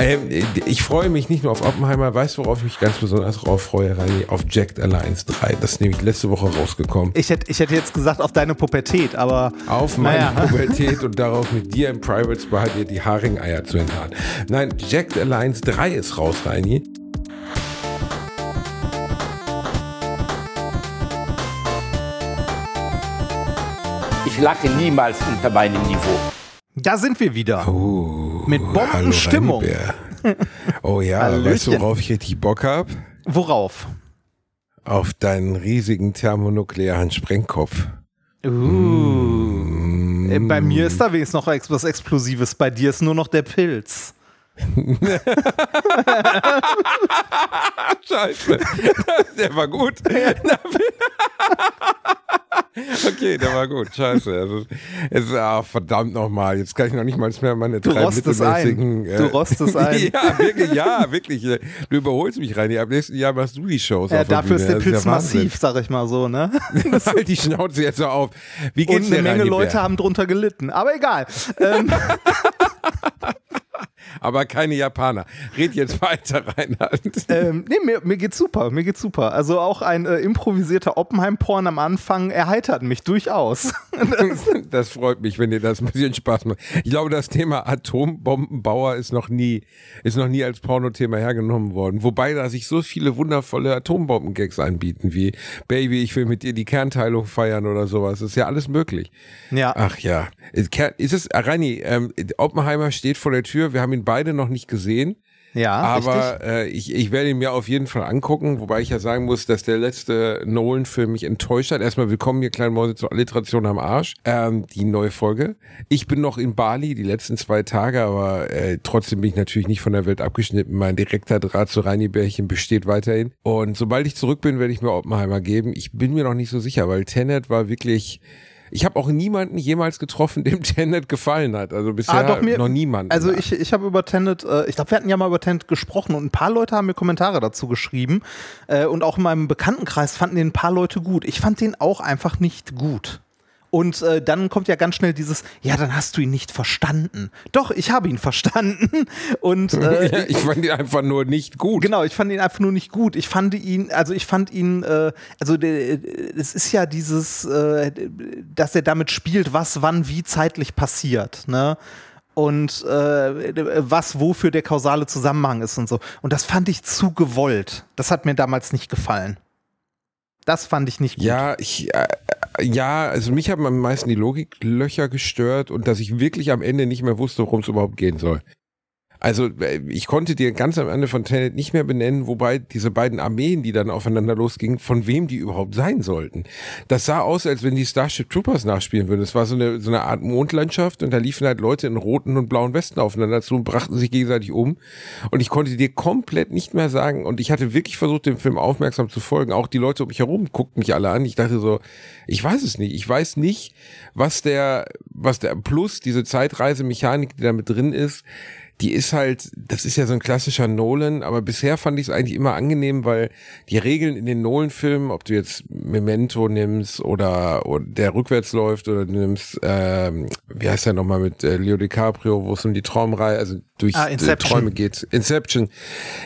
Ähm, ich freue mich nicht nur auf Oppenheimer, weißt du, worauf ich mich ganz besonders drauf freue, Reini? Auf Jacked Alliance 3. Das ist nämlich letzte Woche rausgekommen. Ich hätte, ich hätte jetzt gesagt auf deine Pubertät, aber. Auf meine naja. Pubertät und darauf mit dir im Private Spa dir die Haringeier zu enthaaren. Nein, Jacked Alliance 3 ist raus, Reini. Ich lache niemals unter meinem Niveau. Da sind wir wieder. Oh, Mit Bombenstimmung. Oh ja, weißt du, worauf ich richtig Bock habe? Worauf? Auf deinen riesigen thermonuklearen Sprengkopf. Uh. Mm. Bei mir ist da wenigstens noch etwas Explosives. Bei dir ist nur noch der Pilz. Scheiße. Der war gut. Okay, der war gut. Scheiße. Also, es, ah, verdammt nochmal. Jetzt kann ich noch nicht mal mehr meine du drei mittelmäßigen. Äh, du rostest ein. ja, wirklich, ja, wirklich. Du überholst mich rein. Ab nächsten Jahr machst du die Shows. Ja, dafür ist der Pilz ist massiv, sag ich mal so, ne? halt die Schnauze jetzt so auf. Wie geht's Und eine Menge Leute haben drunter gelitten. Aber egal. Ähm aber keine Japaner. Red jetzt weiter, Reinhard. Ähm, nee, mir, mir geht's super, mir geht's super. Also auch ein äh, improvisierter Oppenheim-Porn am Anfang erheitert mich durchaus. das freut mich, wenn dir das ein bisschen Spaß macht. Ich glaube, das Thema Atombombenbauer ist noch nie, ist noch nie als Pornothema hergenommen worden. Wobei da sich so viele wundervolle Atombomben-Gags anbieten, wie Baby, ich will mit dir die Kernteilung feiern oder sowas. Das ist ja alles möglich. Ja. Ach ja. Ist es, Reini, ähm, Oppenheimer steht vor der Tür. Wir haben ihn beide noch nicht gesehen. Ja, aber äh, ich, ich werde ihn mir auf jeden Fall angucken, wobei ich ja sagen muss, dass der letzte Nolan-Film mich enttäuscht hat. Erstmal willkommen, ihr kleinen Mäuse zur Alliteration am Arsch. Ähm, die neue Folge. Ich bin noch in Bali die letzten zwei Tage, aber äh, trotzdem bin ich natürlich nicht von der Welt abgeschnitten. Mein direkter Draht zu Reini Bärchen besteht weiterhin. Und sobald ich zurück bin, werde ich mir Oppenheimer geben. Ich bin mir noch nicht so sicher, weil Tenet war wirklich ich habe auch niemanden jemals getroffen, dem Tenet gefallen hat. Also bisher ah, doch, mir, noch niemand. Also ich, ich habe über Tenet, äh, ich glaube, wir hatten ja mal über Tenet gesprochen und ein paar Leute haben mir Kommentare dazu geschrieben. Äh, und auch in meinem Bekanntenkreis fanden den ein paar Leute gut. Ich fand den auch einfach nicht gut. Und äh, dann kommt ja ganz schnell dieses, ja, dann hast du ihn nicht verstanden. Doch, ich habe ihn verstanden. Und äh, ich fand ihn einfach nur nicht gut. Genau, ich fand ihn einfach nur nicht gut. Ich fand ihn, also ich fand ihn, äh, also es ist ja dieses, äh, dass er damit spielt, was wann wie zeitlich passiert. Ne? und äh, was wofür der kausale Zusammenhang ist und so. Und das fand ich zu gewollt. Das hat mir damals nicht gefallen. Das fand ich nicht gut. Ja, ich, äh, ja, also mich haben am meisten die Logiklöcher gestört und dass ich wirklich am Ende nicht mehr wusste, worum es überhaupt gehen soll. Also äh, ich konnte dir ganz am Ende von Tenet nicht mehr benennen, wobei diese beiden Armeen, die dann aufeinander losgingen, von wem die überhaupt sein sollten. Das sah aus, als wenn die Starship Troopers nachspielen würden. Es war so eine, so eine Art Mondlandschaft und da liefen halt Leute in roten und blauen Westen aufeinander zu und brachten sich gegenseitig um. Und ich konnte dir komplett nicht mehr sagen und ich hatte wirklich versucht, dem Film aufmerksam zu folgen. Auch die Leute um mich herum guckten mich alle an. Ich dachte so, ich weiß es nicht. Ich weiß nicht, was der, was der Plus, diese Zeitreisemechanik, die da mit drin ist, die ist halt, das ist ja so ein klassischer Nolan, aber bisher fand ich es eigentlich immer angenehm, weil die Regeln in den Nolan-Filmen, ob du jetzt Memento nimmst oder, oder der rückwärts läuft oder du nimmst, ähm, wie heißt der nochmal mit äh, Leo DiCaprio, wo es um die Traumreihe, also durch ah, Träume geht. Inception.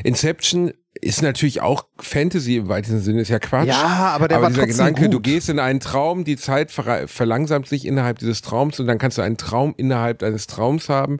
Inception ist natürlich auch Fantasy im weitesten Sinne, ist ja Quatsch. Ja, aber der aber war dieser Gedanke, gut. du gehst in einen Traum, die Zeit ver verlangsamt sich innerhalb dieses Traums und dann kannst du einen Traum innerhalb deines Traums haben.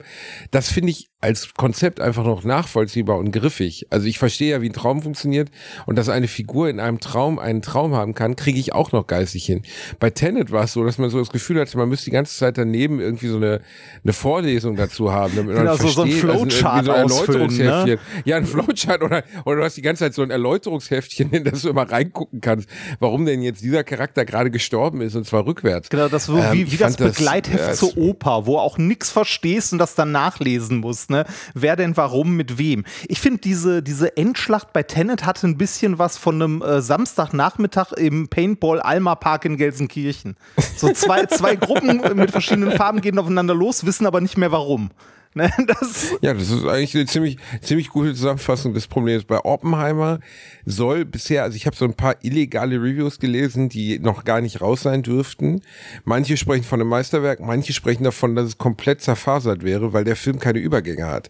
Das finde ich als Konzept einfach noch nachvollziehbar und griffig. Also ich verstehe ja, wie ein Traum funktioniert und dass eine Figur in einem Traum einen Traum haben kann, kriege ich auch noch geistig hin. Bei Tenet war es so, dass man so das Gefühl hatte, man müsste die ganze Zeit daneben irgendwie so eine, eine Vorlesung dazu haben, damit man genau, versteht, so, ein Flowchart also so ein. Ne? Ja, ein Flowchart oder, oder du hast die ganze Zeit so ein Erläuterungsheftchen, in das du immer reingucken kannst, warum denn jetzt dieser Charakter gerade gestorben ist und zwar rückwärts. Genau, das so ähm, wie, wie das Begleitheft das, zur Oper, wo auch nichts verstehst und das dann nachlesen musst ne? Wer denn warum mit wem? Ich finde, diese, diese Endschlacht bei Tenet hatte ein bisschen was von einem äh, Samstagnachmittag im Paintball Alma Park in Gelsenkirchen. So zwei, zwei Gruppen mit verschiedenen Farben gehen aufeinander los, wissen aber nicht mehr warum. Ne, das ja, das ist eigentlich eine ziemlich, ziemlich gute Zusammenfassung des Problems. Bei Oppenheimer soll bisher, also ich habe so ein paar illegale Reviews gelesen, die noch gar nicht raus sein dürften. Manche sprechen von einem Meisterwerk, manche sprechen davon, dass es komplett zerfasert wäre, weil der Film keine Übergänge hat.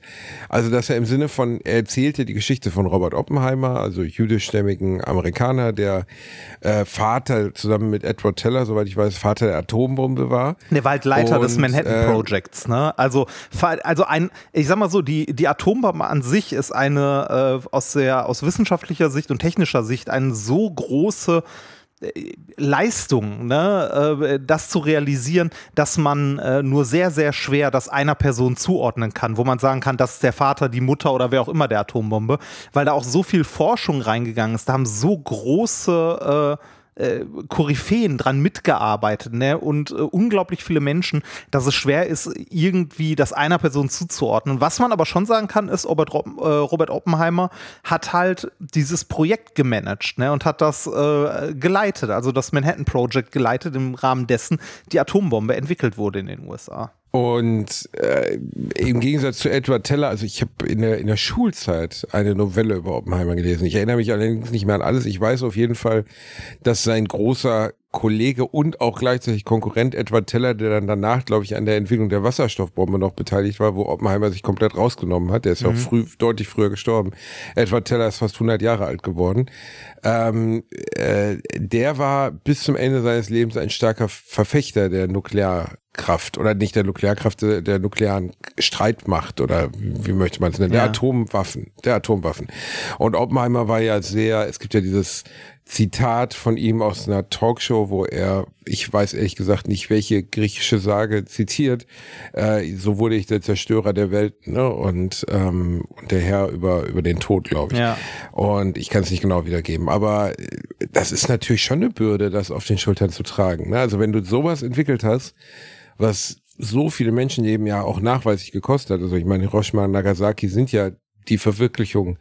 Also dass er im Sinne von, er erzählte die Geschichte von Robert Oppenheimer, also jüdischstämmigen Amerikaner, der äh, Vater zusammen mit Edward Teller, soweit ich weiß, Vater der Atombombe war. Der Waldleiter Und, des Manhattan äh, Projects, ne? Also, also ein, ich sag mal so, die, die Atombombe an sich ist eine äh, aus der aus wissenschaftlicher Sicht und technischer Sicht eine so große äh, Leistung, ne, äh, das zu realisieren, dass man äh, nur sehr, sehr schwer das einer Person zuordnen kann, wo man sagen kann, das ist der Vater, die Mutter oder wer auch immer der Atombombe, weil da auch so viel Forschung reingegangen ist, da haben so große äh, äh, Koryphäen dran mitgearbeitet ne? und äh, unglaublich viele Menschen, dass es schwer ist, irgendwie das einer Person zuzuordnen. Was man aber schon sagen kann, ist, Robert, äh, Robert Oppenheimer hat halt dieses Projekt gemanagt ne? und hat das äh, geleitet, also das Manhattan Project geleitet, im Rahmen dessen die Atombombe entwickelt wurde in den USA. Und äh, im Gegensatz zu Edward Teller, also ich habe in der, in der Schulzeit eine Novelle über Oppenheimer gelesen. Ich erinnere mich allerdings nicht mehr an alles. Ich weiß auf jeden Fall, dass sein großer Kollege und auch gleichzeitig Konkurrent Edward Teller, der dann danach, glaube ich, an der Entwicklung der Wasserstoffbombe noch beteiligt war, wo Oppenheimer sich komplett rausgenommen hat. Der ist ja auch früh, deutlich früher gestorben. Edward Teller ist fast 100 Jahre alt geworden. Ähm, äh, der war bis zum Ende seines Lebens ein starker Verfechter der Nuklearkraft oder nicht der Nuklearkraft, der, der nuklearen Streitmacht oder wie möchte man es nennen, der Ja. Atomwaffen, der Atomwaffen. Und Oppenheimer war ja sehr, es gibt ja dieses Zitat von ihm aus einer Talkshow, wo er, ich weiß ehrlich gesagt nicht, welche griechische Sage zitiert, äh, so wurde ich der Zerstörer der Welt ne? und, ähm, und der Herr über, über den Tod, glaube ich. Ja. Und ich kann es nicht genau wiedergeben, aber äh, das ist natürlich schon eine Bürde, das auf den Schultern zu tragen. Ne? Also wenn du sowas entwickelt hast, was so viele Menschenleben ja auch nachweislich gekostet hat, also ich meine, Hiroshima und Nagasaki sind ja die Verwirklichung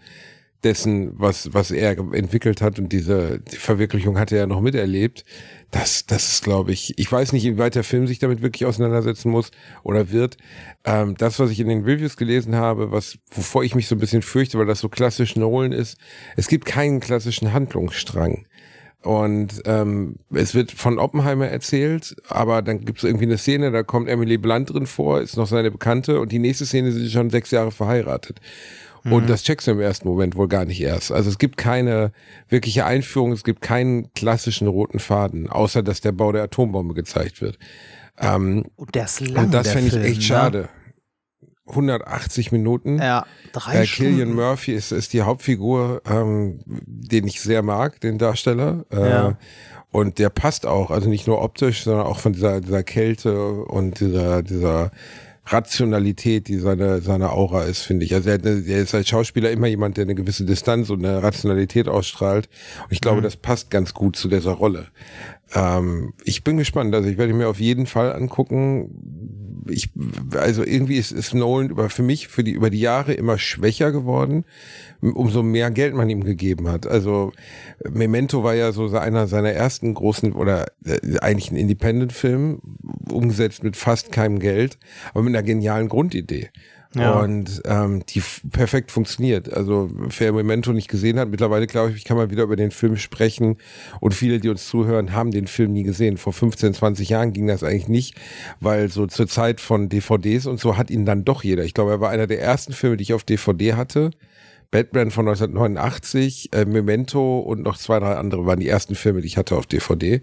dessen, was, was er entwickelt hat und diese die Verwirklichung hat er noch miterlebt. Das, das ist, glaube ich, ich weiß nicht, inwieweit der Film sich damit wirklich auseinandersetzen muss oder wird. Ähm, das, was ich in den Reviews gelesen habe, was, wovor ich mich so ein bisschen fürchte, weil das so klassisch Nolan ist, es gibt keinen klassischen Handlungsstrang. Und ähm, es wird von Oppenheimer erzählt, aber dann gibt es irgendwie eine Szene, da kommt Emily Blunt drin vor, ist noch seine Bekannte und die nächste Szene sind sie schon sechs Jahre verheiratet. Und das checkst du im ersten Moment wohl gar nicht erst. Also es gibt keine wirkliche Einführung, es gibt keinen klassischen roten Faden, außer dass der Bau der Atombombe gezeigt wird. Ähm, Und der ist lang, und das fände ich Film, echt ne? schade. 180 Minuten. Ja, drei Äh, Killian. Murphy ist, ist die Hauptfigur, ähm, den ich sehr mag, den Darsteller. Äh, Ja. Und der passt auch, also nicht nur optisch, sondern auch von dieser, dieser Kälte und dieser, dieser Rationalität, die seine, seine Aura ist, finde ich. Also er, er ist als Schauspieler immer jemand, der eine gewisse Distanz und eine Rationalität ausstrahlt. Und ich glaube, das passt ganz gut zu dieser Rolle. Ähm, ich bin gespannt. Also ich werde mir auf jeden Fall angucken. Ich, also irgendwie ist, ist Nolan über, für mich für die, über die Jahre immer schwächer geworden, umso mehr Geld man ihm gegeben hat. Also Memento war ja so einer seiner ersten großen oder äh, eigentlich ein Independent-Film, umgesetzt mit fast keinem Geld, aber mit einer genialen Grundidee. Ja. Und ähm, die perfekt funktioniert. Also wer Memento nicht gesehen hat, mittlerweile glaube ich, kann man wieder über den Film sprechen. Und viele, die uns zuhören, haben den Film nie gesehen. Vor 15, 20 Jahren ging das eigentlich nicht, weil so zur Zeit von DVDs und so hat ihn dann doch jeder. Ich glaube, er war einer der ersten Filme, die ich auf DVD hatte. Batman von 1989, äh, Memento und noch zwei, drei andere waren die ersten Filme, die ich hatte auf DVD.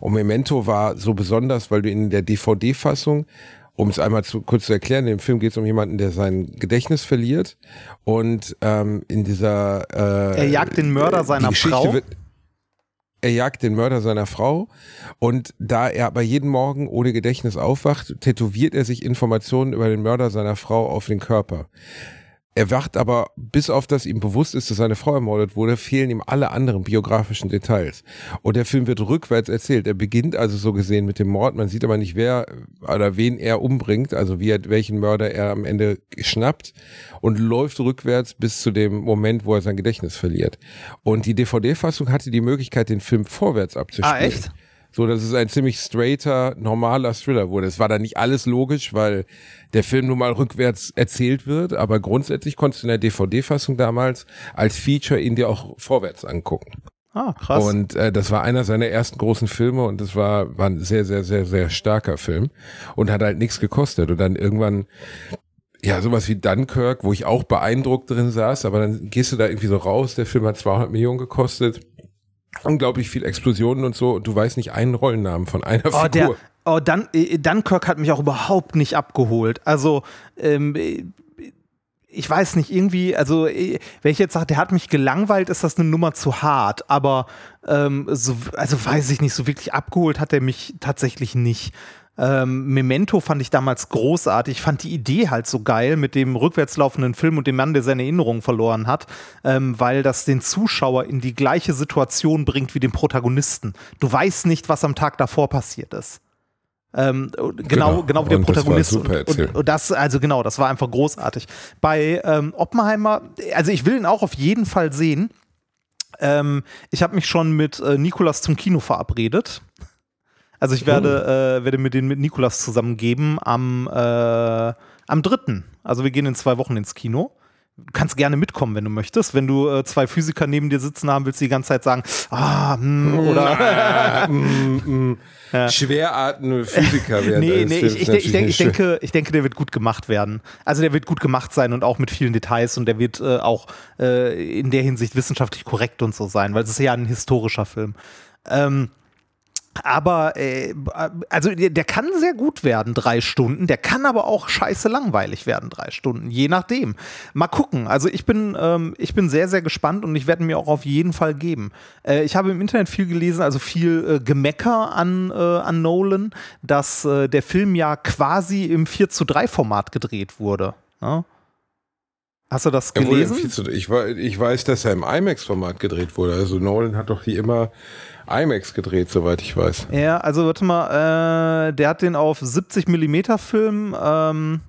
Und Memento war so besonders, weil du in der DVD-Fassung, um es einmal zu, kurz zu erklären, in dem Film geht es um jemanden, der sein Gedächtnis verliert und ähm, in dieser äh, Er jagt den Mörder seiner Frau. Wird, er jagt den Mörder seiner Frau und da er aber jeden Morgen ohne Gedächtnis aufwacht, tätowiert er sich Informationen über den Mörder seiner Frau auf den Körper. Er wacht aber, bis auf das ihm bewusst ist, dass seine Frau ermordet wurde, fehlen ihm alle anderen biografischen Details. Und der Film wird rückwärts erzählt. Er beginnt also so gesehen mit dem Mord. Man sieht aber nicht, wer oder wen er umbringt, also wie er, welchen Mörder er am Ende schnappt und läuft rückwärts bis zu dem Moment, wo er sein Gedächtnis verliert. Und die DVD-Fassung hatte die Möglichkeit, den Film vorwärts abzuspielen. Ah, echt? So dass es ein ziemlich straighter, normaler Thriller wurde. Es war da nicht alles logisch, weil der Film nun mal rückwärts erzählt wird, aber grundsätzlich konntest du in der DVD-Fassung damals als Feature ihn dir auch vorwärts angucken. Ah, krass. Und äh, das war einer seiner ersten großen Filme und das war, war ein sehr, sehr, sehr, sehr starker Film und hat halt nichts gekostet. Und dann irgendwann, ja, sowas wie Dunkirk, wo ich auch beeindruckt drin saß, aber dann gehst du da irgendwie so raus, der Film hat 200 Millionen gekostet, unglaublich viel Explosionen und so und du weißt nicht einen Rollennamen von einer oh, Figur. Der, oh, dann, äh, Dunkirk hat mich auch überhaupt nicht abgeholt. Also, ähm, ich weiß nicht, irgendwie, also äh, wenn ich jetzt sage, der hat mich gelangweilt, ist das eine Nummer zu hart, aber ähm, so, also weiß ich nicht, so wirklich abgeholt hat er mich tatsächlich nicht. Ähm, Memento fand ich damals großartig. Ich fand die Idee halt so geil mit dem rückwärts laufenden Film und dem Mann, der seine Erinnerungen verloren hat, ähm, weil das den Zuschauer in die gleiche Situation bringt wie den Protagonisten. Du weißt nicht, was am Tag davor passiert ist. Ähm, genau, genau, genau wie der Und das war Protagonist. super und, und, und das, also genau, das war einfach großartig. Bei ähm, Oppenheimer, also ich will ihn auch auf jeden Fall sehen. Ähm, ich habe mich schon mit äh, Nikolas zum Kino verabredet. Also ich werde, äh, werde mir den mit Nikolas zusammengeben am, äh, am 3. Also wir gehen in zwei Wochen ins Kino. Du kannst gerne mitkommen, wenn du möchtest. Wenn du äh, zwei Physiker neben dir sitzen haben willst, die die ganze Zeit sagen, ah, hm, oder Schweratmende Physiker werden. Nee, nee, ich, ich, ich, nicht ich, denke, ich denke, der wird gut gemacht werden. Also der wird gut gemacht sein und auch mit vielen Details und der wird äh, auch äh, in der Hinsicht wissenschaftlich korrekt und so sein, weil es ist ja ein historischer Film. Ähm, aber äh, also der, kann sehr gut werden, drei Stunden. Der kann aber auch scheiße langweilig werden, drei Stunden, je nachdem. Mal gucken. Also ich bin, ähm, ich bin sehr, sehr gespannt und ich werde mir auch auf jeden Fall geben. Äh, ich habe im Internet viel gelesen, also viel äh, Gemecker an, äh, an Nolan, dass äh, der Film ja quasi im 4 zu 3 Format gedreht wurde. Ja? Hast du das gelesen? zu- Ich, ich weiß, dass er im IMAX-Format gedreht wurde. Also Nolan hat doch wie immer IMAX gedreht, soweit ich weiß. Ja, also warte mal, äh, der hat den auf 70 Millimeter Film, ähm,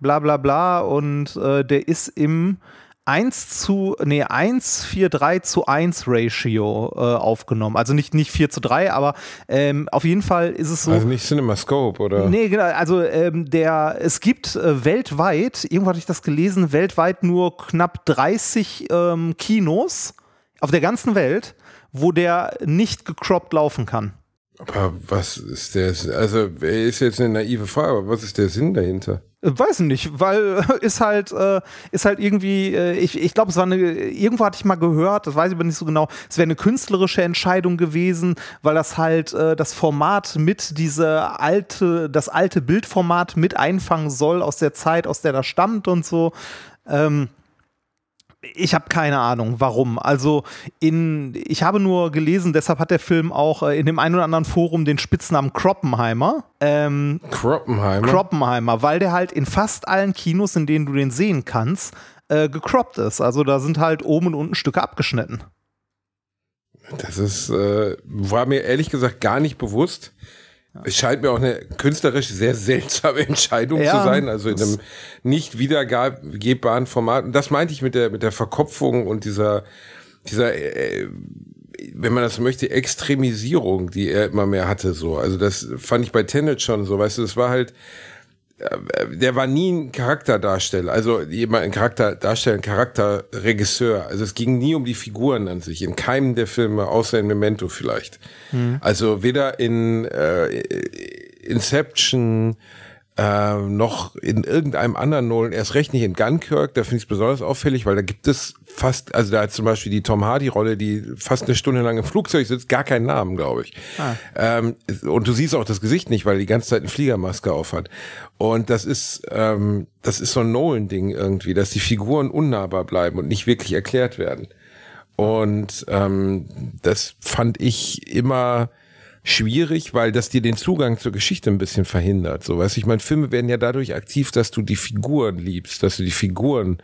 bla bla bla und äh, der ist im 1 zu, nee, 1, 4, 3 zu 1 Ratio äh, aufgenommen. Also nicht, nicht 4 zu 3, aber ähm, auf jeden Fall ist es so. Also nicht CinemaScope oder? Nee, genau. Also ähm, der, es gibt äh, weltweit, irgendwo hatte ich das gelesen, weltweit nur knapp 30 ähm, Kinos auf der ganzen Welt, wo der nicht gecroppt laufen kann. Aber was ist der? Also ist jetzt eine naive Frage, aber was ist der Sinn dahinter? Äh, Weiß nicht, weil ist halt, äh, ist halt irgendwie, äh, ich, ich glaube, es war eine, irgendwo hatte ich mal gehört, das weiß ich aber nicht so genau, es wäre eine künstlerische Entscheidung gewesen, weil das halt äh, das Format mit diese alte, das alte Bildformat mit einfangen soll aus der Zeit, aus der das stammt und so. Ähm, ich habe keine Ahnung, warum. Also in, ich habe nur gelesen, deshalb hat der Film auch äh, in dem einen oder anderen Forum den Spitznamen Kroppenheimer. Ähm, Kroppenheimer? Kroppenheimer, weil der halt in fast allen Kinos, in denen du den sehen kannst, äh, gecroppt ist. Also da sind halt oben und unten Stücke abgeschnitten. Das ist, äh, war mir ehrlich gesagt gar nicht bewusst. Es scheint mir auch eine künstlerisch sehr seltsame Entscheidung Ja, zu sein, also in einem nicht wiedergebbaren Format. Und das meinte ich mit der, mit der Verkopfung und dieser, dieser, äh, wenn man das möchte, Extremisierung, die er immer mehr hatte, so. Also das fand ich bei Tenet schon so, weißt du, das war halt, äh, der war nie ein Charakterdarsteller, also jemand ein Charakterdarsteller, ein Charakterregisseur. Also es ging nie um die Figuren an sich, in keinem der Filme, außer in Memento vielleicht. Also weder in äh, Inception äh, noch in irgendeinem anderen Nolan, erst recht nicht in Dunkirk, da finde ich es besonders auffällig, weil da gibt es fast, also da hat zum Beispiel die Tom Hardy-Rolle, die fast eine Stunde lang im Flugzeug sitzt, gar keinen Namen, glaube ich. Ähm, und du siehst auch das Gesicht nicht, weil er die ganze Zeit eine Fliegermaske aufhat. Und das ist, ähm, das ist so ein Nolan-Ding irgendwie, dass die Figuren unnahbar bleiben und nicht wirklich erklärt werden. Und ähm, das fand ich immer schwierig, weil das dir den Zugang zur Geschichte ein bisschen verhindert. So, weißt ich meine, Filme werden ja dadurch aktiv, dass du die Figuren liebst, dass du die Figuren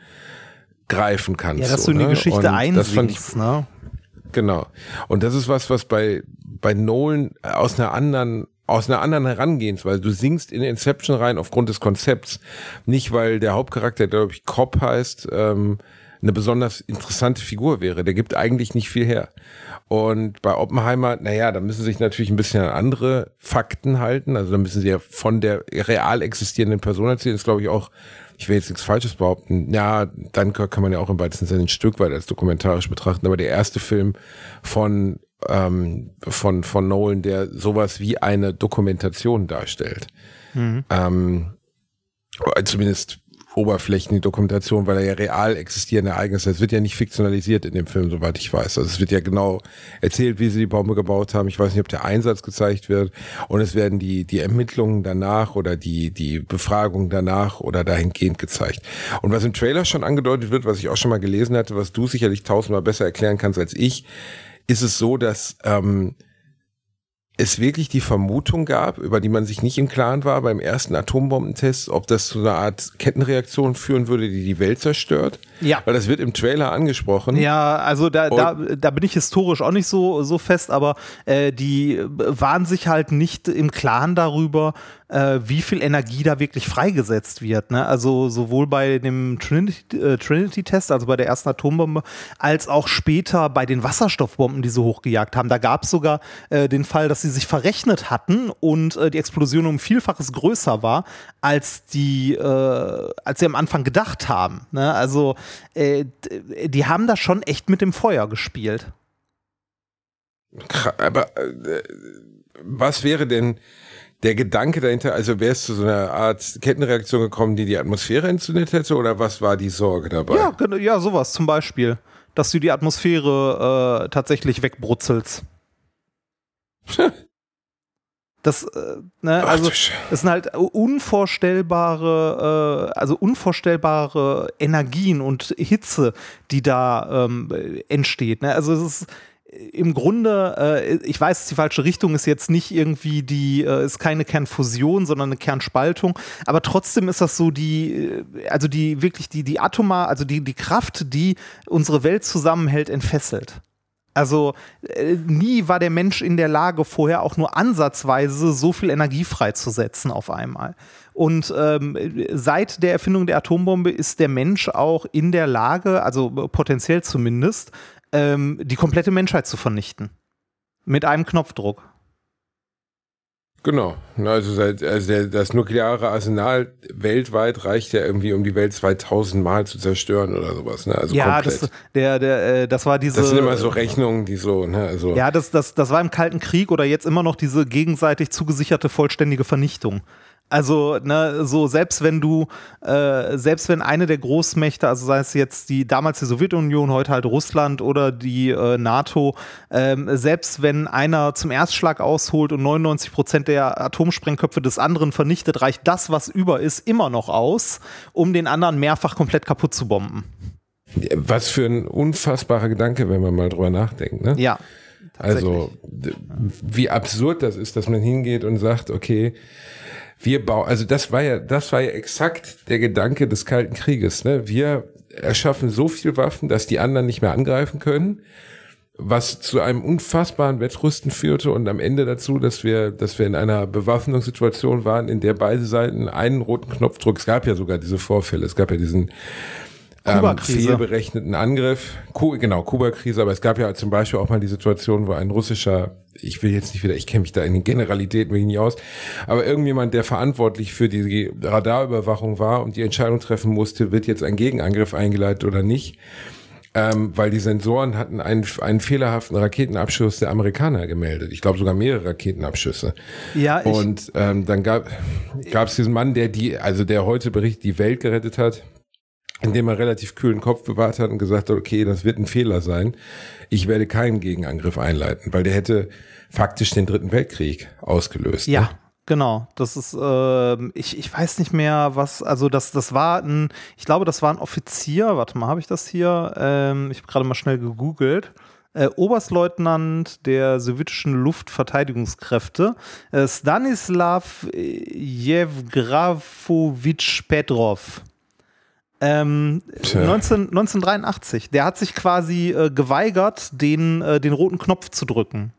greifen kannst. Ja, dass so, du in die ne? Geschichte ich einsinkst, ne? Genau. Und das ist was, was bei, bei Nolan aus einer anderen, aus einer anderen Herangehensweise. Du singst in Inception rein aufgrund des Konzepts. Nicht, weil der Hauptcharakter, der, glaube ich, Cobb heißt, ähm, eine besonders interessante Figur wäre. Der gibt eigentlich nicht viel her. Und bei Oppenheimer, naja, da müssen sich natürlich ein bisschen an andere Fakten halten. Also da müssen sie ja von der real existierenden Person erzählen. Das ist, glaube ich, auch, ich will jetzt nichts Falsches behaupten. Ja, Dunkirk kann man ja auch im weitesten Sinne ein Stück weit als dokumentarisch betrachten. Aber der erste Film von ähm, von, von Nolan, der sowas wie eine Dokumentation darstellt. Mhm. Ähm, zumindest oberflächliche Dokumentation, weil er ja real existierende Ereignisse, es wird ja nicht fiktionalisiert in dem Film, soweit ich weiß. Also es wird ja genau erzählt, wie sie die Bombe gebaut haben. Ich weiß nicht, ob der Einsatz gezeigt wird und es werden die, die Ermittlungen danach oder die, die Befragung danach oder dahingehend gezeigt. Und was im Trailer schon angedeutet wird, was ich auch schon mal gelesen hatte, was du sicherlich tausendmal besser erklären kannst als ich, ist es so, dass ähm, es wirklich die Vermutung gab, über die man sich nicht im Klaren war beim ersten Atombombentest, ob das zu einer Art Kettenreaktion führen würde, die die Welt zerstört. Ja. Weil das wird im Trailer angesprochen. Ja, also da, da, da bin ich historisch auch nicht so, so fest, aber äh, die waren sich halt nicht im Klaren darüber, äh, wie viel Energie da wirklich freigesetzt wird. Ne? Also sowohl bei dem Trinity, äh, Trinity-Test, also bei der ersten Atombombe, als auch später bei den Wasserstoffbomben, die sie hochgejagt haben. Da gab es sogar äh, den Fall, dass sie sich verrechnet hatten und äh, die Explosion um Vielfaches größer war, als die, äh, als sie am Anfang gedacht haben. Ne? Also äh, die haben da schon echt mit dem Feuer gespielt. Aber was wäre denn der Gedanke dahinter, also wäre es zu so einer Art Kettenreaktion gekommen, die die Atmosphäre entzündet hätte, oder was war die Sorge dabei? Ja, ja sowas zum Beispiel, dass du die Atmosphäre äh, tatsächlich wegbrutzelst. Das, äh, ne, also, das sind halt unvorstellbare, äh, also unvorstellbare Energien und Hitze, die da ähm, entsteht. Ne? Also es ist im Grunde, äh, ich weiß, die falsche Richtung ist jetzt nicht irgendwie die, äh, ist keine Kernfusion, sondern eine Kernspaltung, aber trotzdem ist das so die, äh, also die wirklich die, die Atomar, also die, die Kraft, die unsere Welt zusammenhält, entfesselt. Also äh, nie war der Mensch in der Lage, vorher auch nur ansatzweise so viel Energie freizusetzen auf einmal. Und ähm, seit der Erfindung der Atombombe ist der Mensch auch in der Lage, also potenziell zumindest, ähm, die komplette Menschheit zu vernichten. Mit einem Knopfdruck. Genau. Also, also das nukleare Arsenal weltweit reicht ja irgendwie, um die Welt 2000 Mal zu zerstören oder sowas. Ne? Also ja, das, der, der, äh, das war diese. Das sind immer so Rechnungen, die so. Ne? Also ja, das, das, das war im Kalten Krieg oder jetzt immer noch diese gegenseitig zugesicherte vollständige Vernichtung. Also, ne, so selbst wenn du, äh, selbst wenn eine der Großmächte, also sei es jetzt die damals die Sowjetunion, heute halt Russland oder die äh, NATO, ähm, selbst wenn einer zum Erstschlag ausholt und 99 Prozent der Atomsprengköpfe des anderen vernichtet, reicht das, was über ist, immer noch aus, um den anderen mehrfach komplett kaputt zu bomben. Was für ein unfassbarer Gedanke, wenn man mal drüber nachdenkt. Ne? Ja. Also, wie absurd das ist, dass man hingeht und sagt, okay, wir bauen, also das war ja, das war ja exakt der Gedanke des Kalten Krieges. Ne? Wir erschaffen so viel Waffen, dass die anderen nicht mehr angreifen können, was zu einem unfassbaren Wettrüsten führte und am Ende dazu, dass wir, dass wir in einer Bewaffnungssituation waren, in der beide Seiten einen roten Knopfdruck, es gab ja sogar diese Vorfälle, es gab ja diesen ähm, fehlberechneten Angriff. Ku genau, Kuba-Krise, aber es gab ja zum Beispiel auch mal die Situation, wo ein russischer, ich will jetzt nicht wieder, ich kenne mich da in den Generalitäten wirklich nicht aus, aber irgendjemand, der verantwortlich für die Radarüberwachung war und die Entscheidung treffen musste, wird jetzt ein Gegenangriff eingeleitet oder nicht. Ähm, weil die Sensoren hatten einen, einen fehlerhaften Raketenabschuss der Amerikaner gemeldet. Ich glaube sogar mehrere Raketenabschüsse. Ja. Ich und ähm, dann gab es diesen Mann, der die, also der heute berichtet, die Welt gerettet hat indem er relativ kühlen Kopf bewahrt hat und gesagt hat, okay, das wird ein Fehler sein. Ich werde keinen Gegenangriff einleiten, weil der hätte faktisch den Dritten Weltkrieg ausgelöst. Ja. Ne? Genau, das ist, äh, ich, ich weiß nicht mehr, was, also das, das war ein, ich glaube, das war ein Offizier, warte mal, habe ich das hier? Ähm, ich habe gerade mal schnell gegoogelt. Äh, Oberstleutnant der sowjetischen Luftverteidigungskräfte, äh, Stanislav Jewgrafowitsch Petrov. Ähm, 19, 1983. Der hat sich quasi äh, geweigert, den, äh, den roten Knopf zu drücken.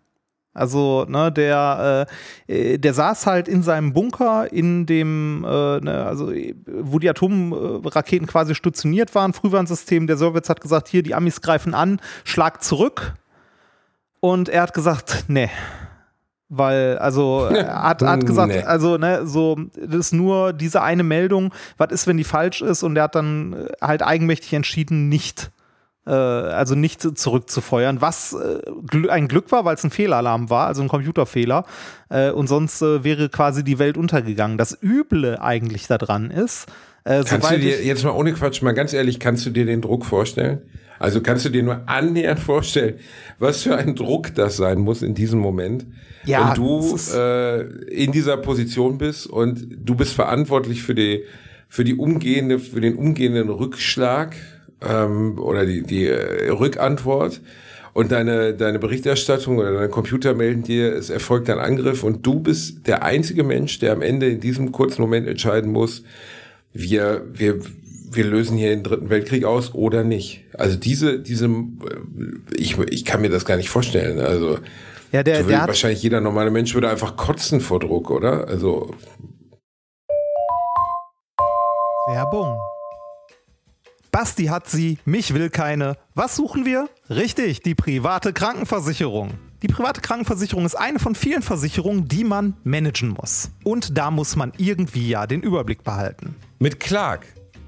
Also, ne, der, äh, der saß halt in seinem Bunker, in dem, äh, ne, also wo die Atomraketen quasi stationiert waren, Frühwarnsystem der Sowjets hat gesagt, hier, die Amis greifen an, schlag zurück. Und er hat gesagt, nee. Weil, also, er hat, hat gesagt, nee. also, ne, so, das ist nur diese eine Meldung, was ist, wenn die falsch ist? Und er hat dann halt eigenmächtig entschieden, nicht äh, also nicht zurückzufeuern, was äh, ein Glück war, weil es ein Fehlalarm war, also ein Computerfehler. Äh, und sonst wäre quasi die Welt untergegangen. Das Üble eigentlich daran ist, äh, kannst du dir jetzt mal ohne Quatsch, mal ganz ehrlich, kannst du dir den Druck vorstellen? Also kannst du dir nur annähernd vorstellen, was für ein Druck das sein muss in diesem Moment, ja, wenn du äh, in dieser Position bist und du bist verantwortlich für die für die umgehende für den umgehenden Rückschlag ähm, oder die, die äh, Rückantwort und deine, deine Berichterstattung oder dein Computer melden dir, es erfolgt ein Angriff und du bist der einzige Mensch, der am Ende in diesem kurzen Moment entscheiden muss, wir, wir, wir lösen hier den dritten Weltkrieg aus oder nicht. Also diese, diese, ich, ich kann mir das gar nicht vorstellen. Also ja, der, der wahrscheinlich jeder normale Mensch würde einfach kotzen vor Druck, oder? Also Werbung. Basti hat sie, mich will keine. Was suchen wir? Richtig, die private Krankenversicherung. Die private Krankenversicherung ist eine von vielen Versicherungen, die man managen muss. Und da muss man irgendwie ja den Überblick behalten. Mit Clark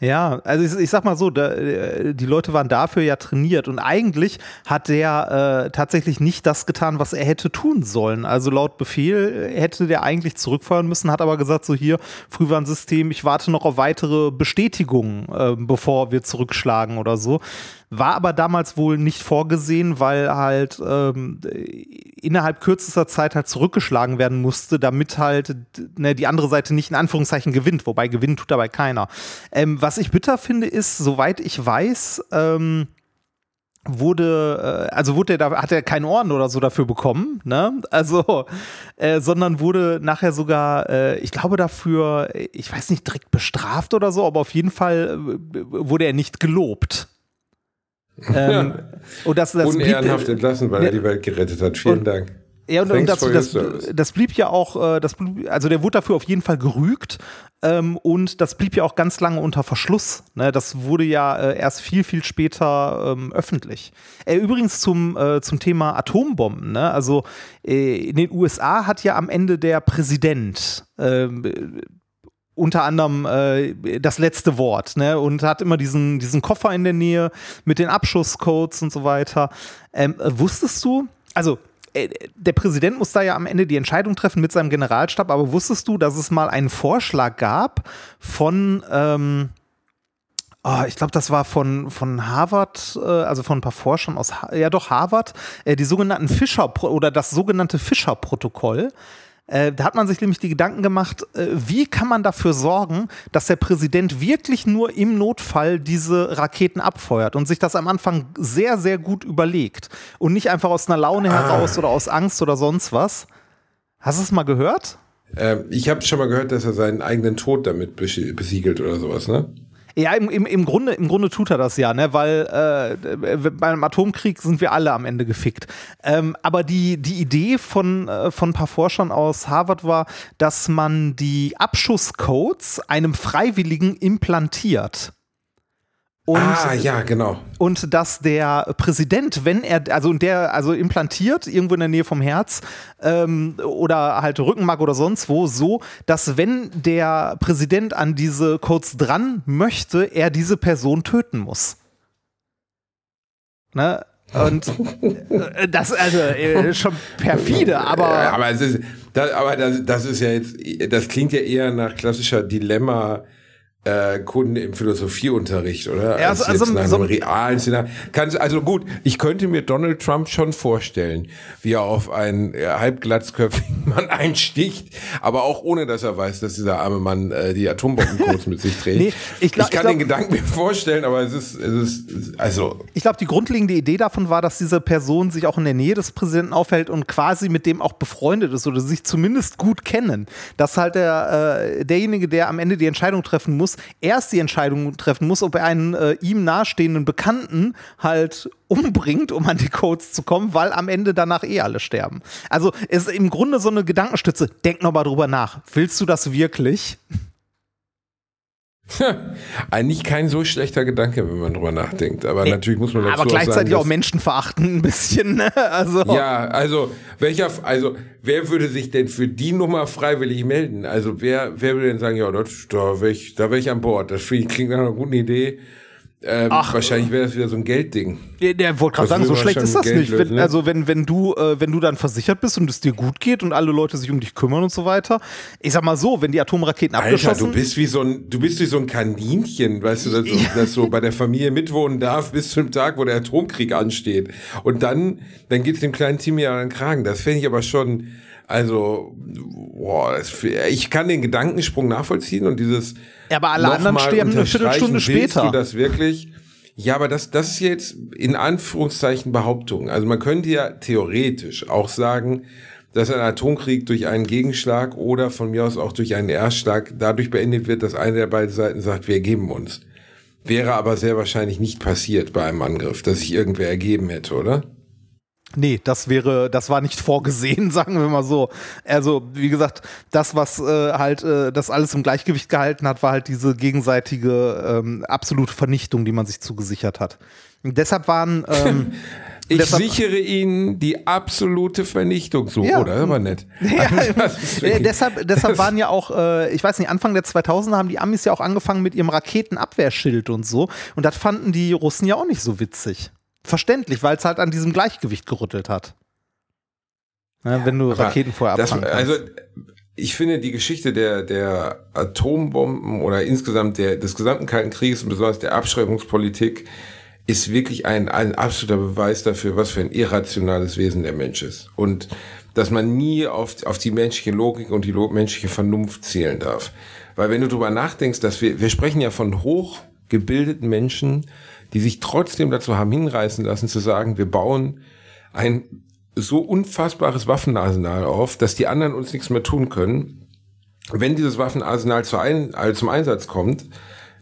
Ja, also ich, ich, sag mal so, da, äh, die Leute waren dafür ja trainiert und eigentlich hat der äh, tatsächlich nicht das getan, was er hätte tun sollen. Also laut Befehl hätte der eigentlich zurückfahren müssen, hat aber gesagt, so hier, Frühwarnsystem, ich warte noch auf weitere Bestätigungen, äh, bevor wir zurückschlagen oder so. War aber damals wohl nicht vorgesehen, weil halt ähm, innerhalb kürzester Zeit halt zurückgeschlagen werden musste, damit halt ne, die andere Seite nicht in Anführungszeichen gewinnt, wobei gewinnen tut dabei keiner. Ähm, was ich bitter finde, ist, soweit ich weiß, ähm, wurde, äh, also wurde er da, hat er keinen Orden oder so dafür bekommen, ne? Also, äh, sondern wurde nachher sogar, äh, ich glaube dafür, ich weiß nicht, direkt bestraft oder so, aber auf jeden Fall äh, wurde er nicht gelobt. Ähm, und das, das Unehrenhaft blieb, entlassen, weil ja, er die Welt gerettet hat. Vielen und, Dank. Ja, und, und das, das, das, blieb ja auch, äh, das blieb, also der wurde dafür auf jeden Fall gerügt ähm, und das blieb ja auch ganz lange unter Verschluss. Ne? Das wurde ja äh, erst viel, viel später ähm, öffentlich. Äh, übrigens zum, äh, zum Thema Atombomben. Ne? Also äh, in den USA hat ja am Ende der Präsident ähm, unter anderem äh, das letzte Wort ne? und hat immer diesen, diesen Koffer in der Nähe mit den Abschusscodes und so weiter. Ähm, äh, wusstest du, also äh, der Präsident muss da ja am Ende die Entscheidung treffen mit seinem Generalstab, aber wusstest du, dass es mal einen Vorschlag gab von, ähm, oh, ich glaube, das war von, von Harvard, äh, also von ein paar Forschern aus, ja doch, Harvard, äh, die sogenannten Fischer oder das sogenannte Fischer-Protokoll. Äh, da hat man sich nämlich die Gedanken gemacht, äh, wie kann man dafür sorgen, dass der Präsident wirklich nur im Notfall diese Raketen abfeuert und sich das am Anfang sehr, sehr gut überlegt und nicht einfach aus einer Laune ah. heraus oder aus Angst oder sonst was. Hast du es mal gehört? Äh, ich habe schon mal gehört, dass er seinen eigenen Tod damit besiegelt oder sowas, ne? Ja, im, im, im, Grunde, im Grunde tut er das ja, ne? weil äh, beim Atomkrieg sind wir alle am Ende gefickt. Ähm, aber die, die Idee von, äh, von ein paar Forschern aus Harvard war, dass man die Abschusscodes einem Freiwilligen implantiert. Und, ah, ja, genau. Und dass der Präsident, wenn er, also der, also implantiert irgendwo in der Nähe vom Herz ähm, oder halt Rückenmark oder sonst wo, so, dass wenn der Präsident an diese Codes dran möchte, er diese Person töten muss. Ne? Und äh, das also äh, schon perfide, aber. Aber ist, das, aber das, das ist ja jetzt, das klingt ja eher nach klassischer Dilemma äh, Kunden im Philosophieunterricht, oder? Ja, also, also, jetzt nach einem so realen Szenario. Kannst, also gut, ich könnte mir Donald Trump schon vorstellen, wie er auf einen äh, halbglatzköpfigen Mann einsticht, aber auch ohne, dass er weiß, dass dieser arme Mann äh, die Atombombencodes mit sich trägt. Nee, ich, glaub, ich kann ich glaub, den Gedanken mir vorstellen, aber es ist, es ist also. Ich glaube, die grundlegende Idee davon war, dass diese Person sich auch in der Nähe des Präsidenten aufhält und quasi mit dem auch befreundet ist oder sich zumindest gut kennen. Dass halt der, äh, derjenige, der am Ende die Entscheidung treffen muss, muss, erst die Entscheidung treffen muss, ob er einen äh, ihm nahestehenden Bekannten halt umbringt, um an die Codes zu kommen, weil am Ende danach eh alle sterben. Also ist im Grunde so eine Gedankenstütze. Denk noch mal drüber nach. Willst du das wirklich? Eigentlich kein so schlechter Gedanke, wenn man drüber nachdenkt. Aber nee, natürlich muss man dazu Aber gleichzeitig sagen, auch Menschen verachten ein bisschen. Ne? Also. Ja, also welcher, also wer würde sich denn für die Nummer freiwillig melden? Also wer, wer würde denn sagen, ja, das, da wäre ich, da wär ich an Bord. Das klingt nach einer guten Idee. Ähm, Ach, wahrscheinlich wäre das wieder so ein Geldding. Der, der wollte gerade sagen, so schlecht ist das nicht. Wenn, ne? Also wenn, wenn du, äh, wenn du dann versichert bist und es dir gut geht und alle Leute sich um dich kümmern und so weiter. Ich sag mal so, wenn die Atomraketen Alter, abgeschossen... du bist wie so ein, du bist wie so ein Kaninchen, weißt du, das, ja. das so bei der Familie mitwohnen darf bis zum Tag, wo der Atomkrieg ansteht. Und dann, dann geht's dem kleinen Timmy an den Kragen. Das fände ich aber schon, also, boah, das, ich kann den Gedankensprung nachvollziehen und dieses ja, aber alle anderen sterben eine Viertelstunde später. Du das wirklich? Ja, aber das, das ist jetzt in Anführungszeichen Behauptung. Also man könnte ja theoretisch auch sagen, dass ein Atomkrieg durch einen Gegenschlag oder von mir aus auch durch einen Erstschlag dadurch beendet wird, dass eine der beiden Seiten sagt, wir ergeben uns. Wäre aber sehr wahrscheinlich nicht passiert bei einem Angriff, dass sich irgendwer ergeben hätte, oder? Nee, das wäre, das war nicht vorgesehen, sagen wir mal so. Also, wie gesagt, das, was äh, halt äh, das alles im Gleichgewicht gehalten hat, war halt diese gegenseitige ähm, absolute Vernichtung, die man sich zugesichert hat. Und deshalb waren. Ähm, Ich deshalb, sichere Ihnen die absolute Vernichtung so, ja. oder? Aber nett. Ja, äh, deshalb, deshalb waren ja auch, äh, ich weiß nicht, Anfang der 2000er haben die Amis ja auch angefangen mit ihrem Raketenabwehrschild und so. Und das fanden die Russen ja auch nicht so witzig verständlich, weil es halt an diesem Gleichgewicht gerüttelt hat. Ja, wenn du Raketen vorher das, Also ich finde die Geschichte der, der Atombomben oder insgesamt der, des gesamten Kalten Krieges und besonders der Abschreibungspolitik ist wirklich ein, ein absoluter Beweis dafür, was für ein irrationales Wesen der Mensch ist. Und dass man nie auf, auf die menschliche Logik und die menschliche Vernunft zählen darf. Weil wenn du darüber nachdenkst, dass wir, wir sprechen ja von hochgebildeten Menschen, die sich trotzdem dazu haben hinreißen lassen zu sagen, wir bauen ein so unfassbares Waffenarsenal auf, dass die anderen uns nichts mehr tun können. Wenn dieses Waffenarsenal zu ein, also zum Einsatz kommt,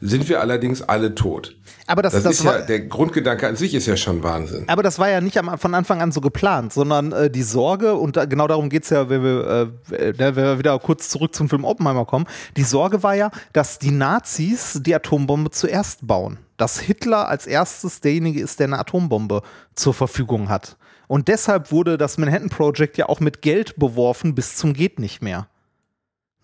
sind wir allerdings alle tot. Aber das, das, das ist ja, der Grundgedanke an sich ist ja schon Wahnsinn. Aber das war ja nicht am, von Anfang an so geplant, sondern äh, die Sorge, und da, genau darum geht es ja, wenn wir, äh, wenn wir wieder kurz zurück zum Film Oppenheimer kommen, die Sorge war ja, dass die Nazis die Atombombe zuerst bauen. Dass Hitler als erstes derjenige ist, der eine Atombombe zur Verfügung hat. Und deshalb wurde das Manhattan Project ja auch mit Geld beworfen bis zum geht nicht mehr.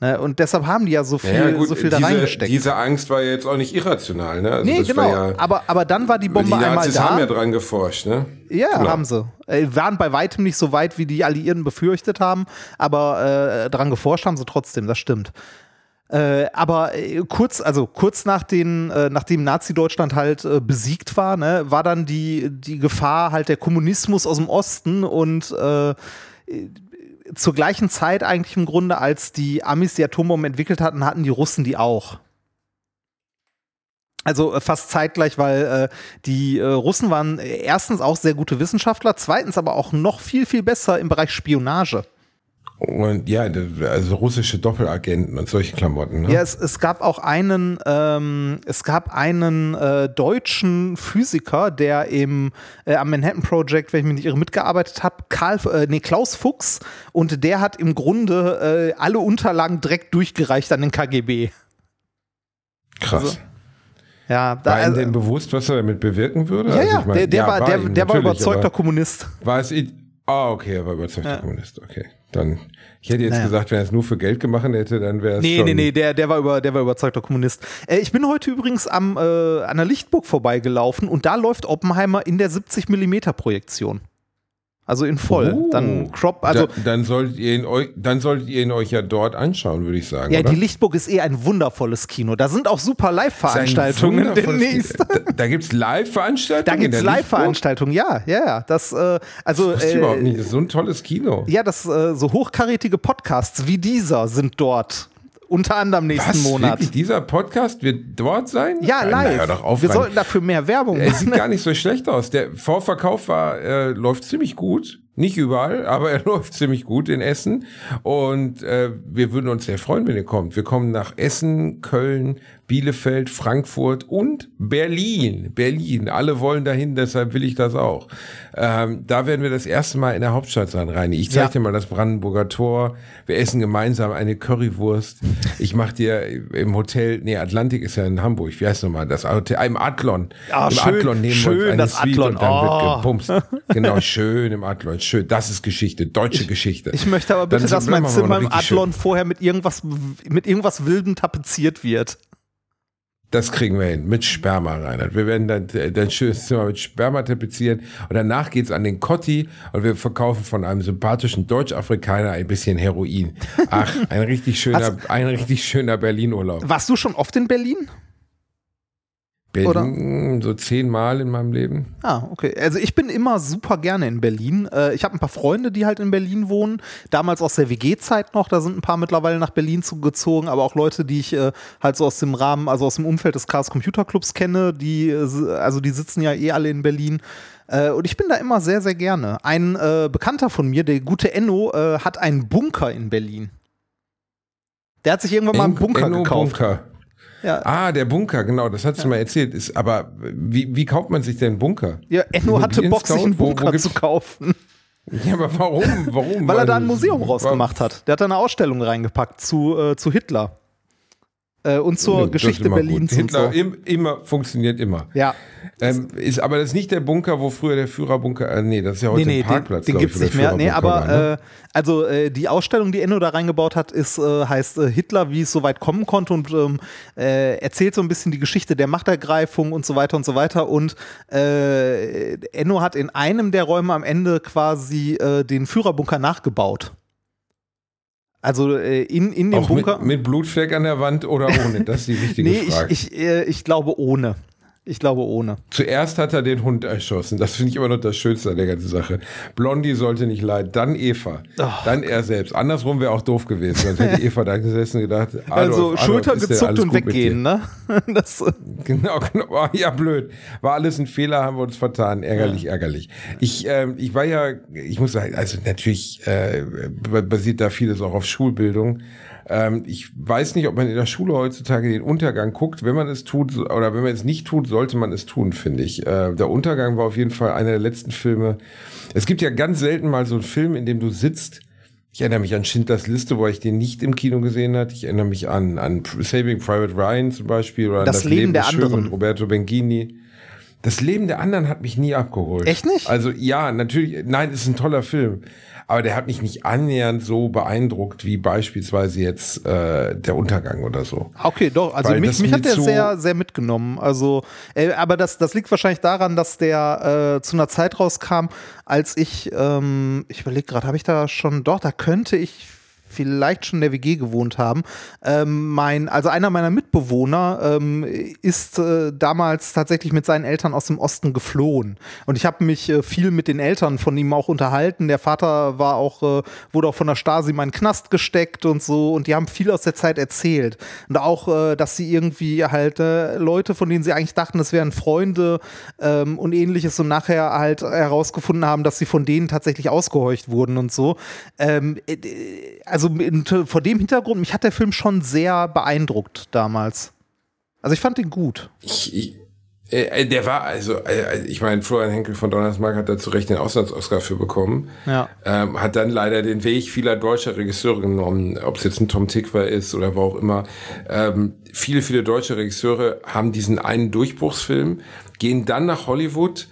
Ne? Und deshalb haben die ja so viel, ja, gut, so viel da reingesteckt. Diese Angst war ja jetzt auch nicht irrational. Ne? Also nee, genau. Ja, aber, aber dann war die Bombe die einmal da. haben ja dran geforscht. Ne? Ja, genau. haben sie. Äh, waren bei weitem nicht so weit, wie die Alliierten befürchtet haben, aber äh, dran geforscht haben sie trotzdem, das stimmt. Äh, aber äh, kurz, also kurz nach den, äh, nachdem Nazi-Deutschland halt äh, besiegt war, ne, war dann die, die Gefahr halt der Kommunismus aus dem Osten und äh, zur gleichen Zeit eigentlich im Grunde, als die Amis die Atombomben entwickelt hatten, hatten die Russen die auch. Also äh, fast zeitgleich, weil äh, die äh, Russen waren erstens auch sehr gute Wissenschaftler, zweitens aber auch noch viel, viel besser im Bereich Spionage. Und ja, also russische Doppelagenten und solche Klamotten. Ne? Ja, es, es gab auch einen, ähm, es gab einen äh, deutschen Physiker, der im äh, am Manhattan Project, wenn ich mich nicht irre, mitgearbeitet habe, Karl, äh, nee, Klaus Fuchs, und der hat im Grunde äh, alle Unterlagen direkt durchgereicht an den KGB. Krass. Also, ja, da, war ihm also- denn bewusst, was er damit bewirken würde? ja, Also ja, ich mein, der, der ja, war, der, der war überzeugter Kommunist. War es? Ah, okay, er war überzeugter Ja. Kommunist, okay. Dann, ich hätte jetzt Naja. gesagt, wenn er es nur für Geld gemacht hätte, dann wäre es Nee, schon... nee, nee, der, der, war über, der war überzeugter Kommunist. Äh, ich bin heute übrigens am, äh, an der Lichtburg vorbeigelaufen und da läuft Oppenheimer in der 70mm Projektion. Also in voll. Oh. Dann Crop, also da, dann solltet ihr ihn euch, dann solltet ihr ihn euch ja dort anschauen, würde ich sagen. ja, oder? die Lichtburg ist eh ein wundervolles Kino. Da sind auch super Live-Veranstaltungen demnächst. Da, da gibt es Live-Veranstaltungen. Da gibt es? Live-Veranstaltungen, ja, ja, ja. Das, äh, also, Das ich überhaupt äh, nicht. Das ist so ein tolles Kino. ja, das, äh, so hochkarätige Podcasts wie dieser sind dort. Unter anderem nächsten Was? Monat. Wirklich? Dieser Podcast wird dort sein? Ja, Na, live. doch auf, Wir sollten dafür mehr Werbung Er sieht machen. gar nicht so schlecht aus. Der Vorverkauf war, äh, läuft ziemlich gut. Nicht überall, aber er läuft ziemlich gut in Essen. Und äh, wir würden uns sehr freuen, wenn ihr kommt. Wir kommen nach Essen, Köln, Bielefeld, Frankfurt und Berlin. Berlin. Alle wollen dahin, deshalb will ich das auch. Ähm, da werden wir das erste Mal in der Hauptstadt sein, Reini. Ich zeige Ja. dir mal das Brandenburger Tor. Wir essen gemeinsam eine Currywurst. Ich mache dir im Hotel, nee, Atlantik ist ja in Hamburg. Wie heißt nochmal das Hotel? Im Adlon. Ah, Im schön, Adlon nehmen wir schön, uns eine das Suite Adlon. und dann Oh. wird gepumst. Genau, schön im Adlon. Schön. Das ist Geschichte, deutsche Geschichte. Ich möchte aber bitte, Dann dass mein Zimmer im Adlon vorher mit irgendwas, mit irgendwas Wildem tapeziert wird. Das kriegen wir hin. Mit Sperma, Reinhard. Wir werden dann dein schönes Zimmer mit Sperma tapezieren. Und danach geht's an den Kotti und wir verkaufen von einem sympathischen Deutsch-Afrikaner ein bisschen Heroin. Ach, ein richtig schöner, ein richtig schöner Berlin-Urlaub. Warst du schon oft in Berlin? Berlin, so zehnmal in meinem Leben. Ah, okay. Also ich bin immer super gerne in Berlin. Äh, ich habe ein paar Freunde, die halt in Berlin wohnen. Damals aus der WG-Zeit noch, da sind ein paar mittlerweile nach Berlin zugezogen, aber auch Leute, die ich äh, halt so aus dem Rahmen, also aus dem Umfeld des Chaos Computer Clubs kenne, die, äh, also die sitzen ja eh alle in Berlin. Äh, und ich bin da immer sehr, sehr gerne. Ein äh, Bekannter von mir, der gute Enno, äh, hat einen Bunker in Berlin. Der hat sich irgendwann mal einen Bunker Enno gekauft. Bunker. Ja. Ah, der Bunker, genau, das hast du mal erzählt. Ist, aber wie, wie kauft man sich denn einen Bunker? Ja, Enno hatte Bock, sich einen Immobilien-Scout? Wo- wo Bunker zu kaufen. Ja, aber warum? Warum? Weil er da ein Museum rausgemacht hat. Der hat da eine Ausstellung reingepackt zu, äh, zu Hitler. Äh, und zur ist Geschichte gut. Berlins und Hitler so. im, immer funktioniert immer. Ja. Ähm, ist aber das ist nicht der Bunker, wo früher der Führerbunker, äh, nee, das ist ja heute Nee, nee, ein Parkplatz. den, den gibt's wo nicht mehr. Nee, aber war, ne? äh, also äh, die Ausstellung, die Enno da reingebaut hat, ist, äh, heißt äh, Hitler, wie es so weit kommen konnte und ähm, äh, erzählt so ein bisschen die Geschichte der Machtergreifung und so weiter und so weiter. Und äh, Enno hat in einem der Räume am Ende quasi äh, den Führerbunker nachgebaut. Also äh, in, in dem Auch Bunker. mit, mit Blutfleck an der Wand oder ohne? Das ist die wichtige nee, ich, Frage. ich, äh, ich glaube ohne. Ich glaube ohne. Zuerst hat er den Hund erschossen. Das finde ich immer noch das Schönste an der ganzen Sache. Blondie sollte nicht leiden, dann Eva, Oh. dann er selbst. Andersrum wäre auch doof gewesen. Sonst hätte Eva da gesessen und gedacht, Adolf, also Adolf, Schultern gezuckt und weggehen, ne? Das, äh? Genau, genau. Oh, ja, blöd. War alles ein Fehler, haben wir uns vertan. Ärgerlich, ärgerlich. Ich, ähm, ich war ja, ich muss sagen, also natürlich äh, basiert da vieles auch auf Schulbildung. Ähm, ich weiß nicht, ob man in der Schule heutzutage den Untergang guckt. Wenn man es tut oder wenn man es nicht tut, sollte man es tun, finde ich. Äh, der Untergang war auf jeden Fall einer der letzten Filme. Es gibt ja ganz selten mal so einen Film, in dem du sitzt. Ich erinnere mich an Schindlers Liste, wo ich den nicht im Kino gesehen hat. Ich erinnere mich an, an Saving Private Ryan zum Beispiel oder an Das Leben der ist schön anderen. Roberto Benghini. Das Leben der anderen hat mich nie abgeholt. Echt nicht? Also ja, natürlich, nein, es ist ein toller Film. Aber der hat mich nicht annähernd so beeindruckt wie beispielsweise jetzt äh, der Untergang oder so. Okay, doch. Also Weil mich, mich hat der sehr, sehr mitgenommen. Also, äh, aber das, das liegt wahrscheinlich daran, dass der äh, zu einer Zeit rauskam, als ich, ähm, ich überlege gerade, habe ich da schon, doch, da könnte ich vielleicht schon in der WG gewohnt haben. Ähm, mein, also einer meiner Mitbewohner ähm, ist äh, damals tatsächlich mit seinen Eltern aus dem Osten geflohen. Und ich habe mich äh, viel mit den Eltern von ihm auch unterhalten. Der Vater war auch, äh, wurde auch von der Stasi in meinen Knast gesteckt und so. Und die haben viel aus der Zeit erzählt. Und auch, äh, dass sie irgendwie halt äh, Leute, von denen sie eigentlich dachten, das wären Freunde ähm, und ähnliches und nachher halt herausgefunden haben, dass sie von denen tatsächlich ausgehorcht wurden und so. Ähm, äh, also in, vor dem Hintergrund, mich hat der Film schon sehr beeindruckt damals. Also ich fand ihn gut. Ich, ich, äh, der war, also, äh, ich meine, Florian Henkel von Donnersmarck hat da zu Recht den Auslands-Oscar für bekommen. Ja. Ähm, hat dann leider den Weg vieler deutscher Regisseure genommen, ob es jetzt ein Tom Tick war ist oder wo auch immer. Ähm, viele, viele deutsche Regisseure haben diesen einen Durchbruchsfilm, gehen dann nach Hollywood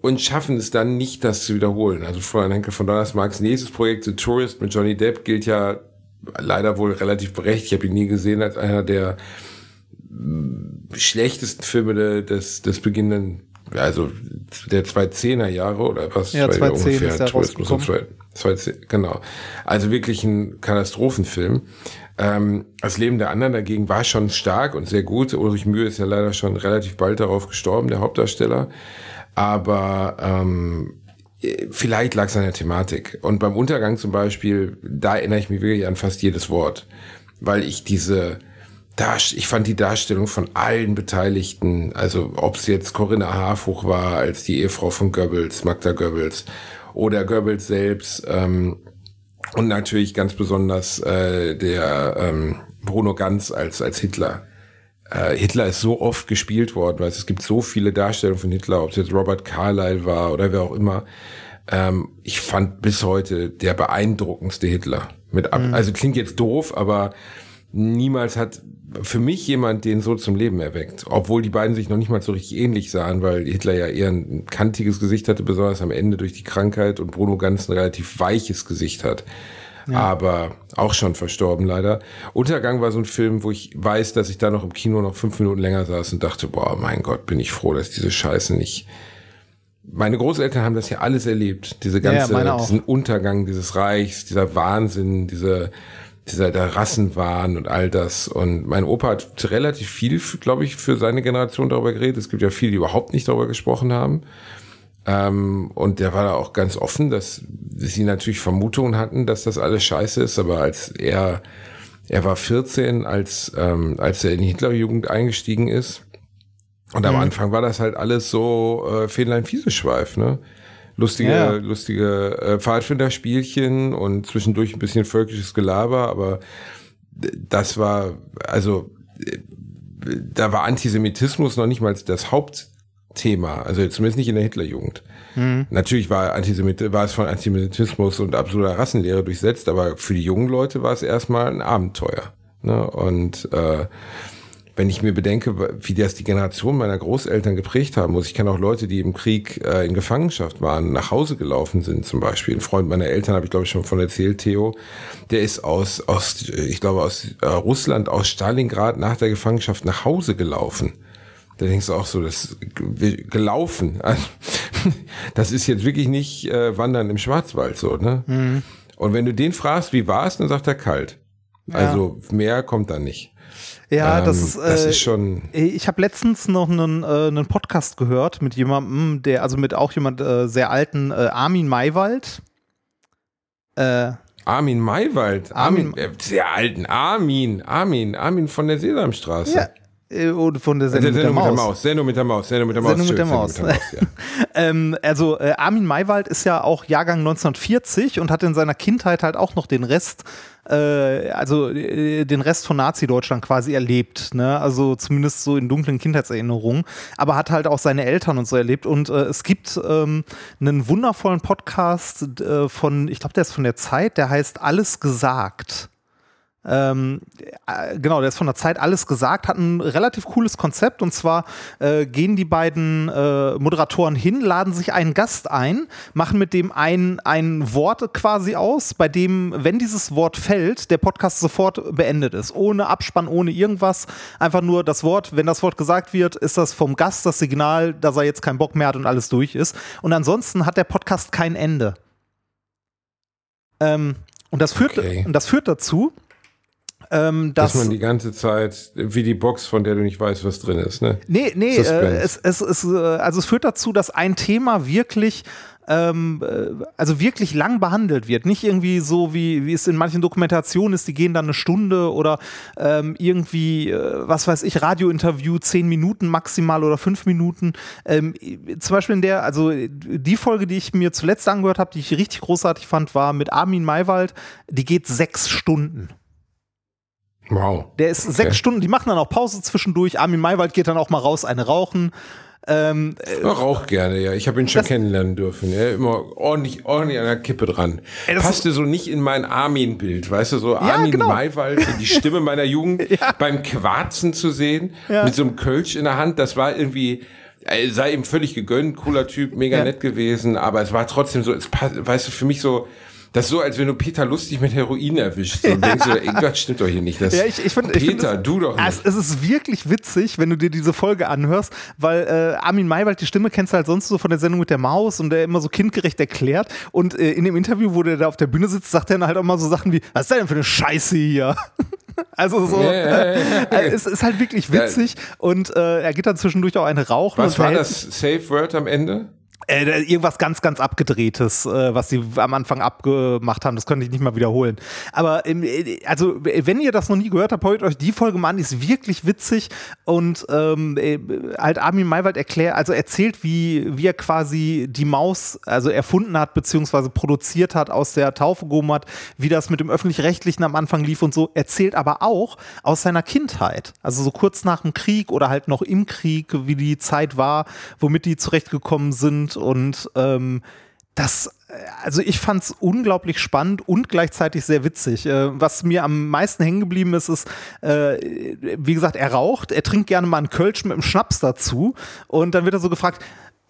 und schaffen es dann nicht, das zu wiederholen. Also Florian Henkel von Donnersmarks nächstes Projekt, The Tourist mit Johnny Depp, gilt ja leider wohl relativ berechtigt. Ich habe ihn nie gesehen als einer der schlechtesten Filme des, des beginnenden, also der 2010er Jahre oder was? Ja, 2010 ungefähr. ist der Tourismus und 2010, genau. Also wirklich ein Katastrophenfilm. Ähm, das Leben der anderen dagegen war schon stark und sehr gut. Ulrich Mühe ist ja leider schon relativ bald darauf gestorben, der Hauptdarsteller. Aber ähm, vielleicht lag es an der Thematik. Und beim Untergang zum Beispiel, da erinnere ich mich wirklich an fast jedes Wort. Weil ich diese, ich fand die Darstellung von allen Beteiligten, also ob es jetzt Corinna Harfuch war als die Ehefrau von Goebbels, Magda Goebbels, oder Goebbels selbst, ähm, und natürlich ganz besonders äh, der ähm, Bruno Ganz als, als Hitler. Äh, Hitler ist so oft gespielt worden, weil es gibt so viele Darstellungen von Hitler, ob es jetzt Robert Carlyle war oder wer auch immer. Ähm, ich fand bis heute der beeindruckendste Hitler. Mit ab mhm. Also klingt jetzt doof, aber niemals hat für mich jemand den so zum Leben erweckt. Obwohl die beiden sich noch nicht mal so richtig ähnlich sahen, weil Hitler ja eher ein kantiges Gesicht hatte, besonders am Ende durch die Krankheit und Bruno ganz ein relativ weiches Gesicht hat. Ja. Aber auch schon verstorben leider. Untergang war so ein Film, wo ich weiß, dass ich da noch im Kino noch fünf Minuten länger saß und dachte, boah, mein Gott, bin ich froh, dass diese Scheiße nicht. Meine Großeltern haben das ja alles erlebt. Diese ganze, ja, diesen Untergang dieses Reichs, dieser Wahnsinn, diese, dieser der Rassenwahn und all das. Und mein Opa hat relativ viel, glaube ich, für seine Generation darüber geredet. Es gibt ja viele, die überhaupt nicht darüber gesprochen haben. Ähm, und der war da auch ganz offen, dass sie natürlich Vermutungen hatten, dass das alles scheiße ist, aber als er, er war 14, als, ähm, als er in die Hitlerjugend eingestiegen ist. Und am mhm. Anfang war das halt alles so äh, Fähnlein Fieseschweif, ne? Lustige, ja. lustige äh, Pfadfinderspielchen und zwischendurch ein bisschen völkisches Gelaber, aber das war, also da war Antisemitismus noch nicht mal das Hauptthema, also zumindest nicht in der Hitlerjugend. Mhm. Natürlich war, Antisemit war es von Antisemitismus und absoluter Rassenlehre durchsetzt, aber für die jungen Leute war es erstmal ein Abenteuer. Ne? Und äh, wenn ich mir bedenke, wie das die Generation meiner Großeltern geprägt haben muss. Ich kenne auch Leute, die im Krieg äh, in Gefangenschaft waren, nach Hause gelaufen sind zum Beispiel. Ein Freund meiner Eltern, habe ich glaube ich schon von erzählt, Theo, der ist aus, aus ich glaube aus äh, Russland, aus Stalingrad nach der Gefangenschaft nach Hause gelaufen. Da denkst du auch so, das gelaufen. das ist jetzt wirklich nicht äh, Wandern im Schwarzwald so, ne? Mhm. Und wenn du den fragst, wie war es, dann sagt er kalt. Ja. Also mehr kommt da nicht. Ja, ähm, das, ist, äh, das ist schon. Ich habe letztens noch einen, äh, einen Podcast gehört mit jemandem, der, also mit auch jemand äh, sehr alten, äh, Armin Maywald. Äh, Armin Maywald? Armin, Armin äh, sehr alten Armin, Armin, Armin von der Sesamstraße. Ja, und von der Sendung, Sendung mit, der Maus. Sendung mit der Maus. Sendung mit der Maus. Sendung mit der Maus. Sendung mit der Maus ja. ähm, also äh, Armin Maywald ist ja auch Jahrgang 1940 und hat in seiner Kindheit halt auch noch den Rest äh, also äh, den Rest von Nazi-Deutschland quasi erlebt, ne? Also zumindest so in dunklen Kindheitserinnerungen, aber hat halt auch seine Eltern und so erlebt. Und äh, es gibt ähm, einen wundervollen Podcast äh, von, ich glaube, der ist von der Zeit, der heißt Alles gesagt. Ähm, äh, genau, der ist von der Zeit alles gesagt, hat ein relativ cooles Konzept und zwar äh, gehen die beiden äh, Moderatoren hin, laden sich einen Gast ein, machen mit dem ein, ein Wort quasi aus, bei dem, wenn dieses Wort fällt, der Podcast sofort beendet ist. Ohne Abspann, ohne irgendwas. Einfach nur das Wort, wenn das Wort gesagt wird, ist das vom Gast das Signal, dass er jetzt keinen Bock mehr hat und alles durch ist. Und ansonsten hat der Podcast kein Ende. Ähm, Und das führt, Okay. und das führt dazu, ähm, Dass dass, man die ganze Zeit, wie die Box, von der du nicht weißt, was drin ist, ne? Nee, nee, äh, es, es, es, äh, also es führt dazu, dass ein Thema wirklich, ähm, äh, also wirklich lang behandelt wird. Nicht irgendwie so, wie, wie es in manchen Dokumentationen ist, die gehen dann eine Stunde oder ähm, irgendwie, äh, was weiß ich, Radiointerview, zehn Minuten maximal oder fünf Minuten. Ähm, zum Beispiel in der, also die Folge, die ich mir zuletzt angehört habe, die ich richtig großartig fand, war mit Armin Maywald, die geht sechs Stunden. Wow. Der ist sechs Stunden, die machen dann auch Pause zwischendurch. Armin Maywald geht dann auch mal raus, eine rauchen. Ähm, Ich rauch gerne, ja. Ich habe ihn schon kennenlernen dürfen. Ja. Immer ordentlich, ordentlich an der Kippe dran. Ey, das Passte so nicht in mein Armin-Bild, weißt du, so Armin genau. Maywald, die Stimme meiner Jugend beim Quarzen zu sehen, Ja. mit so einem Kölsch in der Hand, das war irgendwie, äh, sei ihm völlig gegönnt, cooler Typ, mega Ja. nett gewesen, aber es war trotzdem so, es passt, weißt du, für mich so, das ist so, als wenn du Peter lustig mit Heroin erwischt. So, denkst du, irgendwas stimmt doch hier nicht. Das, Ja, ich, ich find, ich find Peter, es- du doch nicht. Es, es ist wirklich witzig, wenn du dir diese Folge anhörst, weil äh, Armin Maywald, die Stimme kennst du halt sonst so von der Sendung mit der Maus und der immer so kindgerecht erklärt. Und äh, in dem Interview, wo der da auf der Bühne sitzt, sagt er dann halt auch mal so Sachen wie: Was ist denn für eine Scheiße hier? Also so, ja, ja. äh, es ist halt wirklich witzig und äh, er geht dann zwischendurch auch eine rauchen. Was und war das Safe Word am Ende? Äh, irgendwas ganz, ganz abgedrehtes, äh, was sie am Anfang abgemacht haben. Das könnte ich nicht mal wiederholen. Aber ähm, äh, also, wenn ihr das noch nie gehört habt, hört euch die Folge mal an. Die ist wirklich witzig und ähm, äh, halt Armin Maywald erklärt, also erzählt, wie, wie er quasi die Maus also erfunden hat beziehungsweise produziert hat, aus der Taufe gehoben hat, wie das mit dem öffentlich-rechtlichen am Anfang lief und so. Erzählt aber auch aus seiner Kindheit, also so kurz nach dem Krieg oder halt noch im Krieg, wie die Zeit war, womit die zurechtgekommen sind und ähm, das, also ich fand es unglaublich spannend und gleichzeitig sehr witzig. Äh, was mir am meisten hängen geblieben ist, ist, äh, wie gesagt, er raucht, er trinkt gerne mal einen Kölsch mit einem Schnaps dazu und dann wird er so gefragt,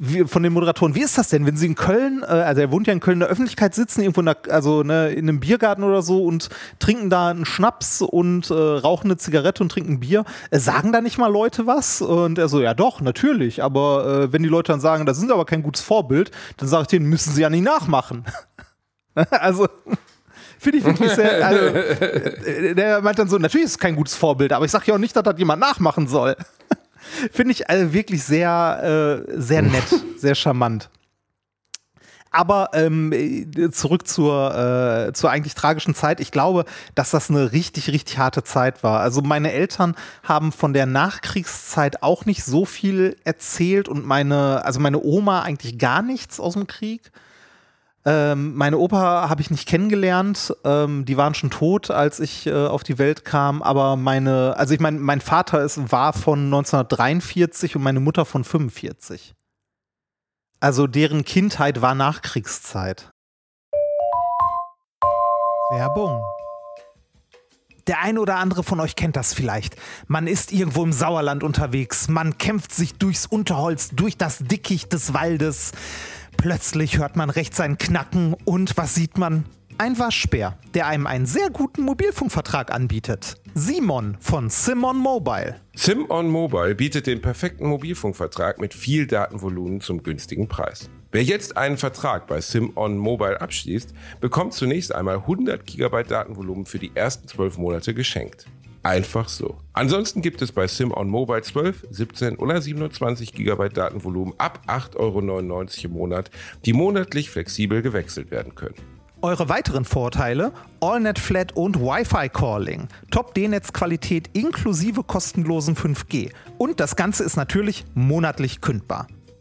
wie, von den Moderatoren, wie ist das denn, wenn Sie in Köln, äh, also er wohnt ja in Köln in der Öffentlichkeit sitzen, irgendwo in der, also ne, in einem Biergarten oder so und trinken da einen Schnaps und äh, rauchen eine Zigarette und trinken Bier. Äh, sagen da nicht mal Leute was? Und er so, ja doch, natürlich, aber äh, wenn die Leute dann sagen, das ist aber kein gutes Vorbild, dann sage ich denen, müssen sie ja nicht nachmachen. also finde ich wirklich sehr, also, äh, der meint dann so, natürlich ist es kein gutes Vorbild, aber ich sage ja auch nicht, dass das jemand nachmachen soll. Finde ich also wirklich sehr, äh, sehr nett, sehr charmant. Aber ähm, äh, zurück zur, äh, zur eigentlich tragischen Zeit. Ich glaube, dass das eine richtig, richtig harte Zeit war. Also meine Eltern haben von der Nachkriegszeit auch nicht so viel erzählt und meine, also meine Oma eigentlich gar nichts aus dem Krieg. Ähm, meine Opa habe ich nicht kennengelernt. Ähm, die waren schon tot, als ich äh, auf die Welt kam. Aber meine, also ich meine, mein Vater ist, war von 1943 und meine Mutter von 45. Also deren Kindheit war Nachkriegszeit. Werbung. Der ein oder andere von euch kennt das vielleicht. Man ist irgendwo im Sauerland unterwegs, man kämpft sich durchs Unterholz, durch das Dickicht des Waldes. Plötzlich hört man rechts ein Knacken und was sieht man? Ein Waschbär, der einem einen sehr guten Mobilfunkvertrag anbietet. Simon von Simon Mobile. SimOn Mobile bietet den perfekten Mobilfunkvertrag mit viel Datenvolumen zum günstigen Preis. Wer jetzt einen Vertrag bei SimOn Mobile abschließt, bekommt zunächst einmal 100 GB Datenvolumen für die ersten 12 Monate geschenkt. Einfach so. Ansonsten gibt es bei SimOn Mobile 12, 17 oder 27 GB Datenvolumen ab 8,99 Euro im Monat, die monatlich flexibel gewechselt werden können. Eure weiteren Vorteile: AllNet Flat und Wi-Fi Calling, Top D-Netz-Qualität inklusive kostenlosen 5G und das Ganze ist natürlich monatlich kündbar.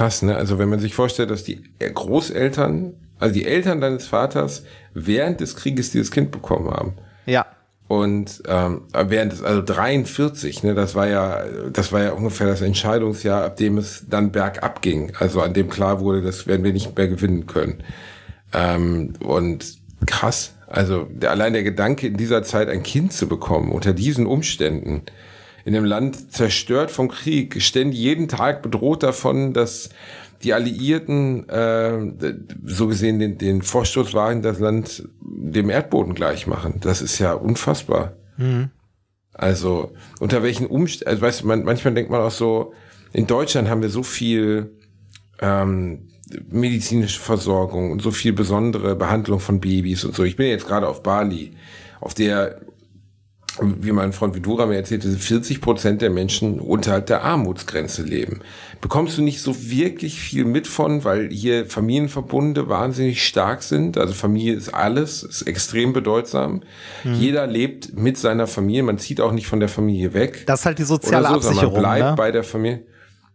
Krass, ne? Also wenn man sich vorstellt, dass die Großeltern, also die Eltern deines Vaters während des Krieges dieses Kind bekommen haben. Ja. Und ähm, während des, also 43, ne, das war ja, das war ja ungefähr das Entscheidungsjahr, ab dem es dann bergab ging. Also an dem klar wurde, das werden wir nicht mehr gewinnen können. Ähm, und krass. Also der, allein der Gedanke, in dieser Zeit ein Kind zu bekommen, unter diesen Umständen, in einem Land zerstört vom Krieg, ständig jeden Tag bedroht davon, dass die Alliierten äh, so gesehen den, den Vorstoß wagen, das Land dem Erdboden gleich machen. Das ist ja unfassbar. Mhm. Also unter welchen Umständen, also weißt du, man, manchmal denkt man auch so, in Deutschland haben wir so viel ähm, medizinische Versorgung und so viel besondere Behandlung von Babys und so. Ich bin jetzt gerade auf Bali, auf der wie mein Freund Vidura mir erzählte, 40 Prozent der Menschen unterhalb der Armutsgrenze leben. Bekommst du nicht so wirklich viel mit von, weil hier Familienverbunde wahnsinnig stark sind. Also Familie ist alles, ist extrem bedeutsam. Mhm. Jeder lebt mit seiner Familie. Man zieht auch nicht von der Familie weg. Das ist halt die soziale so, Absicherung. Man bleibt ne? bei der Familie.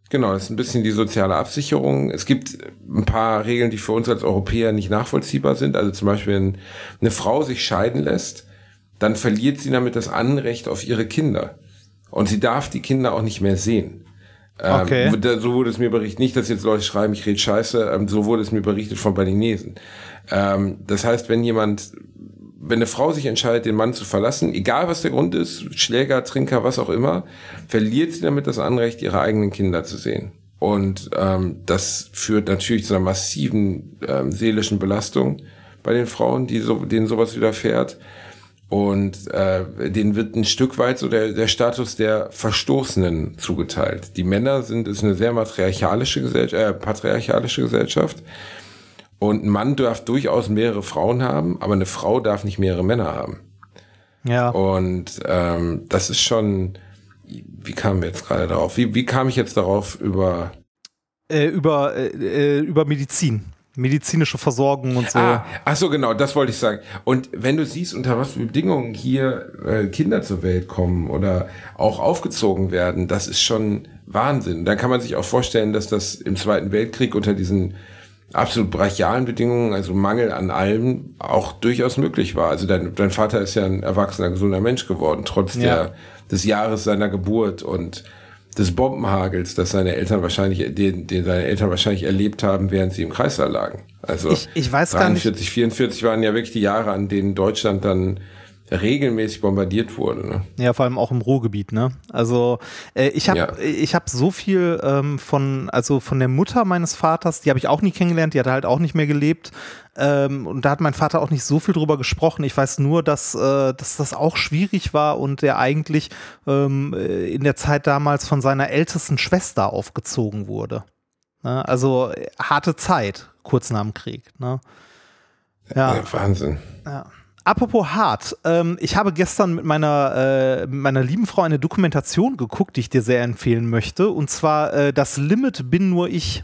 Genau, das ist ein bisschen die soziale Absicherung. Es gibt ein paar Regeln, die für uns als Europäer nicht nachvollziehbar sind. Also zum Beispiel, wenn eine Frau sich scheiden lässt, dann verliert sie damit das Anrecht auf ihre Kinder. Und sie darf die Kinder auch nicht mehr sehen. Ähm, okay. Ähm, so wurde es mir berichtet. Nicht, dass jetzt Leute schreiben, ich rede scheiße, ähm, so wurde es mir berichtet von Balinesen. Ähm, das heißt, wenn jemand, wenn eine Frau sich entscheidet, den Mann zu verlassen, egal was der Grund ist, Schläger, Trinker, was auch immer, verliert sie damit das Anrecht, ihre eigenen Kinder zu sehen. Und ähm, das führt natürlich zu einer massiven ähm, seelischen Belastung bei den Frauen, die so, denen sowas widerfährt. Und äh, denen wird ein Stück weit so der, der Status der Verstoßenen zugeteilt. Die Männer sind, ist eine sehr matriarchalische Gesellschaft, äh, patriarchalische Gesellschaft. Und ein Mann darf durchaus mehrere Frauen haben, aber eine Frau darf nicht mehrere Männer haben. Ja. Und ähm, das ist schon, wie kamen wir jetzt gerade darauf? Wie, wie kam ich jetzt darauf über? Äh, über, äh, äh über Medizin medizinische Versorgung und so. Ah, ach so, genau, das wollte ich sagen. Und wenn du siehst, unter was für Bedingungen hier äh, Kinder zur Welt kommen oder auch aufgezogen werden, das ist schon Wahnsinn. Dann kann man sich auch vorstellen, dass das im Zweiten Weltkrieg unter diesen absolut brachialen Bedingungen, also Mangel an allem, auch durchaus möglich war. Also dein, dein Vater ist ja ein erwachsener, gesunder Mensch geworden, trotz ja. der, des Jahres seiner Geburt und des Bombenhagels, das seine Eltern wahrscheinlich, den, den seine Eltern wahrscheinlich erlebt haben, während sie im Kreislauf lagen. Also ich, ich weiß 43, gar nicht. 44 waren ja wirklich die Jahre, an denen Deutschland dann regelmäßig bombardiert wurde. Ne? Ja, vor allem auch im Ruhrgebiet. Ne? Also äh, ich habe ja. ich habe so viel ähm, von also von der Mutter meines Vaters, die habe ich auch nie kennengelernt, die hat halt auch nicht mehr gelebt. Ähm, und da hat mein Vater auch nicht so viel drüber gesprochen. Ich weiß nur, dass, äh, dass das auch schwierig war und er eigentlich ähm, äh, in der Zeit damals von seiner ältesten Schwester aufgezogen wurde. Ne? Also harte Zeit, kurz nach dem Krieg. Ne? Ja. ja. Wahnsinn. Ja. Apropos hart, ähm, ich habe gestern mit meiner, äh, meiner lieben Frau eine Dokumentation geguckt, die ich dir sehr empfehlen möchte. Und zwar äh, Das Limit bin nur ich.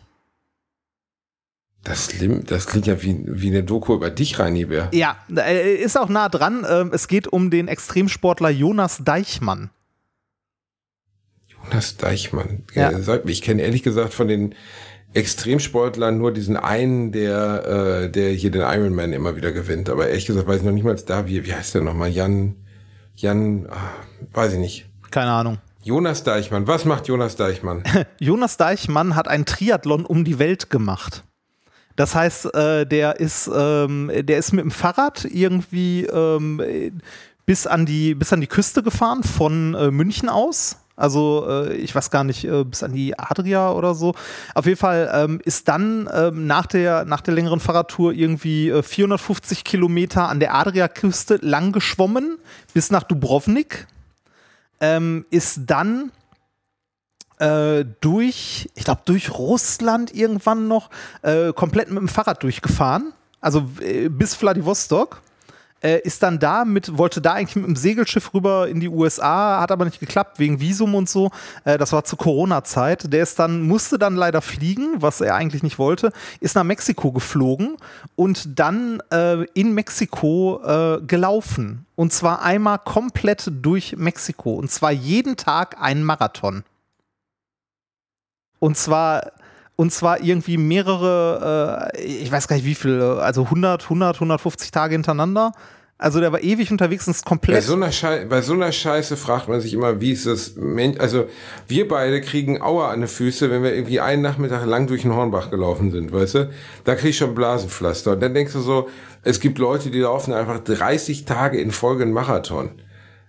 Das, das klingt ja wie, wie eine Doku über dich, Reinibär. Ja, äh, ist auch nah dran. Ähm, es geht um den Extremsportler Jonas Deichmann. Jonas Deichmann. Ja. Ich kenne ehrlich gesagt von den Extremsportlern nur diesen einen, der, äh, der hier den Ironman immer wieder gewinnt. Aber ehrlich gesagt weiß ich noch nicht mal da, wie, wie heißt der nochmal? Jan, Jan, ach, weiß ich nicht. Keine Ahnung. Jonas Deichmann. Was macht Jonas Deichmann? Jonas Deichmann hat einen Triathlon um die Welt gemacht. Das heißt, äh, der ist, ähm, der ist mit dem Fahrrad irgendwie ähm, bis an die bis an die Küste gefahren von äh, München aus also äh, ich weiß gar nicht, äh, bis an die Adria oder so. Auf jeden Fall ähm, ist dann ähm, nach, der, nach der längeren Fahrradtour irgendwie äh, 450 Kilometer an der Adria-Küste lang geschwommen bis nach Dubrovnik. Ähm, ist dann äh, durch, ich glaube, durch Russland irgendwann noch äh, komplett mit dem Fahrrad durchgefahren. Also äh, bis Vladivostok äh, ist dann da mit, wollte da eigentlich mit dem Segelschiff rüber in die USA, hat aber nicht geklappt wegen Visum und so. Äh, das war zur Corona-Zeit. Der ist dann, musste dann leider fliegen, was er eigentlich nicht wollte, ist nach Mexiko geflogen und dann äh, in Mexiko äh, gelaufen. Und zwar einmal komplett durch Mexiko. Und zwar jeden Tag einen Marathon. Und zwar und zwar irgendwie mehrere, äh, ich weiß gar nicht wie viele, also 100, 100, 150 Tage hintereinander. Also der war ewig unterwegs und ist komplett. Bei so, einer Schei bei so einer Scheiße fragt man sich immer, wie ist das Men Also wir beide kriegen Aua an den Füße, wenn wir irgendwie einen Nachmittag lang durch den Hornbach gelaufen sind, weißt du? Da krieg ich schon Blasenpflaster. Und dann denkst du so, es gibt Leute, die laufen einfach 30 Tage in Folge einen Marathon.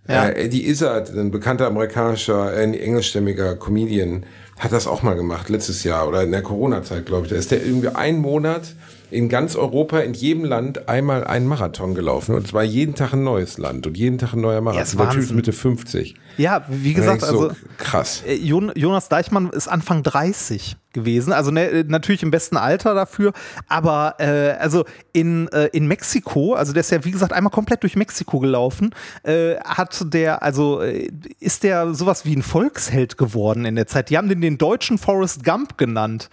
Ja. Äh, Eddie Izzard, ein bekannter amerikanischer, äh, englischstämmiger Comedian, hat das auch mal gemacht, letztes Jahr oder in der Corona-Zeit, glaube ich. Da ist der irgendwie einen Monat in ganz Europa, in jedem Land einmal einen Marathon gelaufen. Und zwar jeden Tag ein neues Land und jeden Tag ein neuer Marathon. Ja, der Typ Mitte 50. Ja, wie gesagt, so also krass. Äh, Jonas Deichmann ist Anfang 30 gewesen, also ne, natürlich im besten Alter dafür, aber äh, also in, äh, in Mexiko, also der ist ja wie gesagt einmal komplett durch Mexiko gelaufen, äh, hat der, also äh, ist der sowas wie ein Volksheld geworden in der Zeit. Die haben den den deutschen Forrest Gump genannt.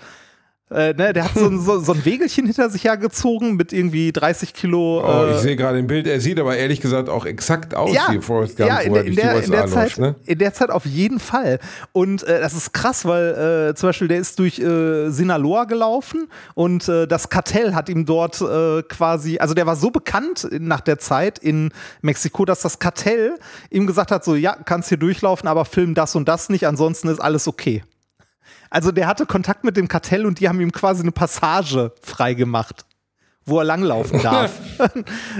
Äh, ne, der hat so, so, so, ein Wegelchen hinter sich hergezogen mit irgendwie 30 Kilo. Oh, äh, ich sehe gerade im Bild, er sieht aber ehrlich gesagt auch exakt aus ja, wie Forrest Gump, ja, in, in, der, in, der Zeit, ne? in der Zeit auf jeden Fall. Und äh, das ist krass, weil äh, zum Beispiel der ist durch äh, Sinaloa gelaufen und äh, das Kartell hat ihm dort äh, quasi, also der war so bekannt nach der Zeit in Mexiko, dass das Kartell ihm gesagt hat, so ja, kannst hier durchlaufen, aber film das und das nicht, ansonsten ist alles okay. Also der hatte Kontakt mit dem Kartell und die haben ihm quasi eine Passage freigemacht wo er langlaufen darf.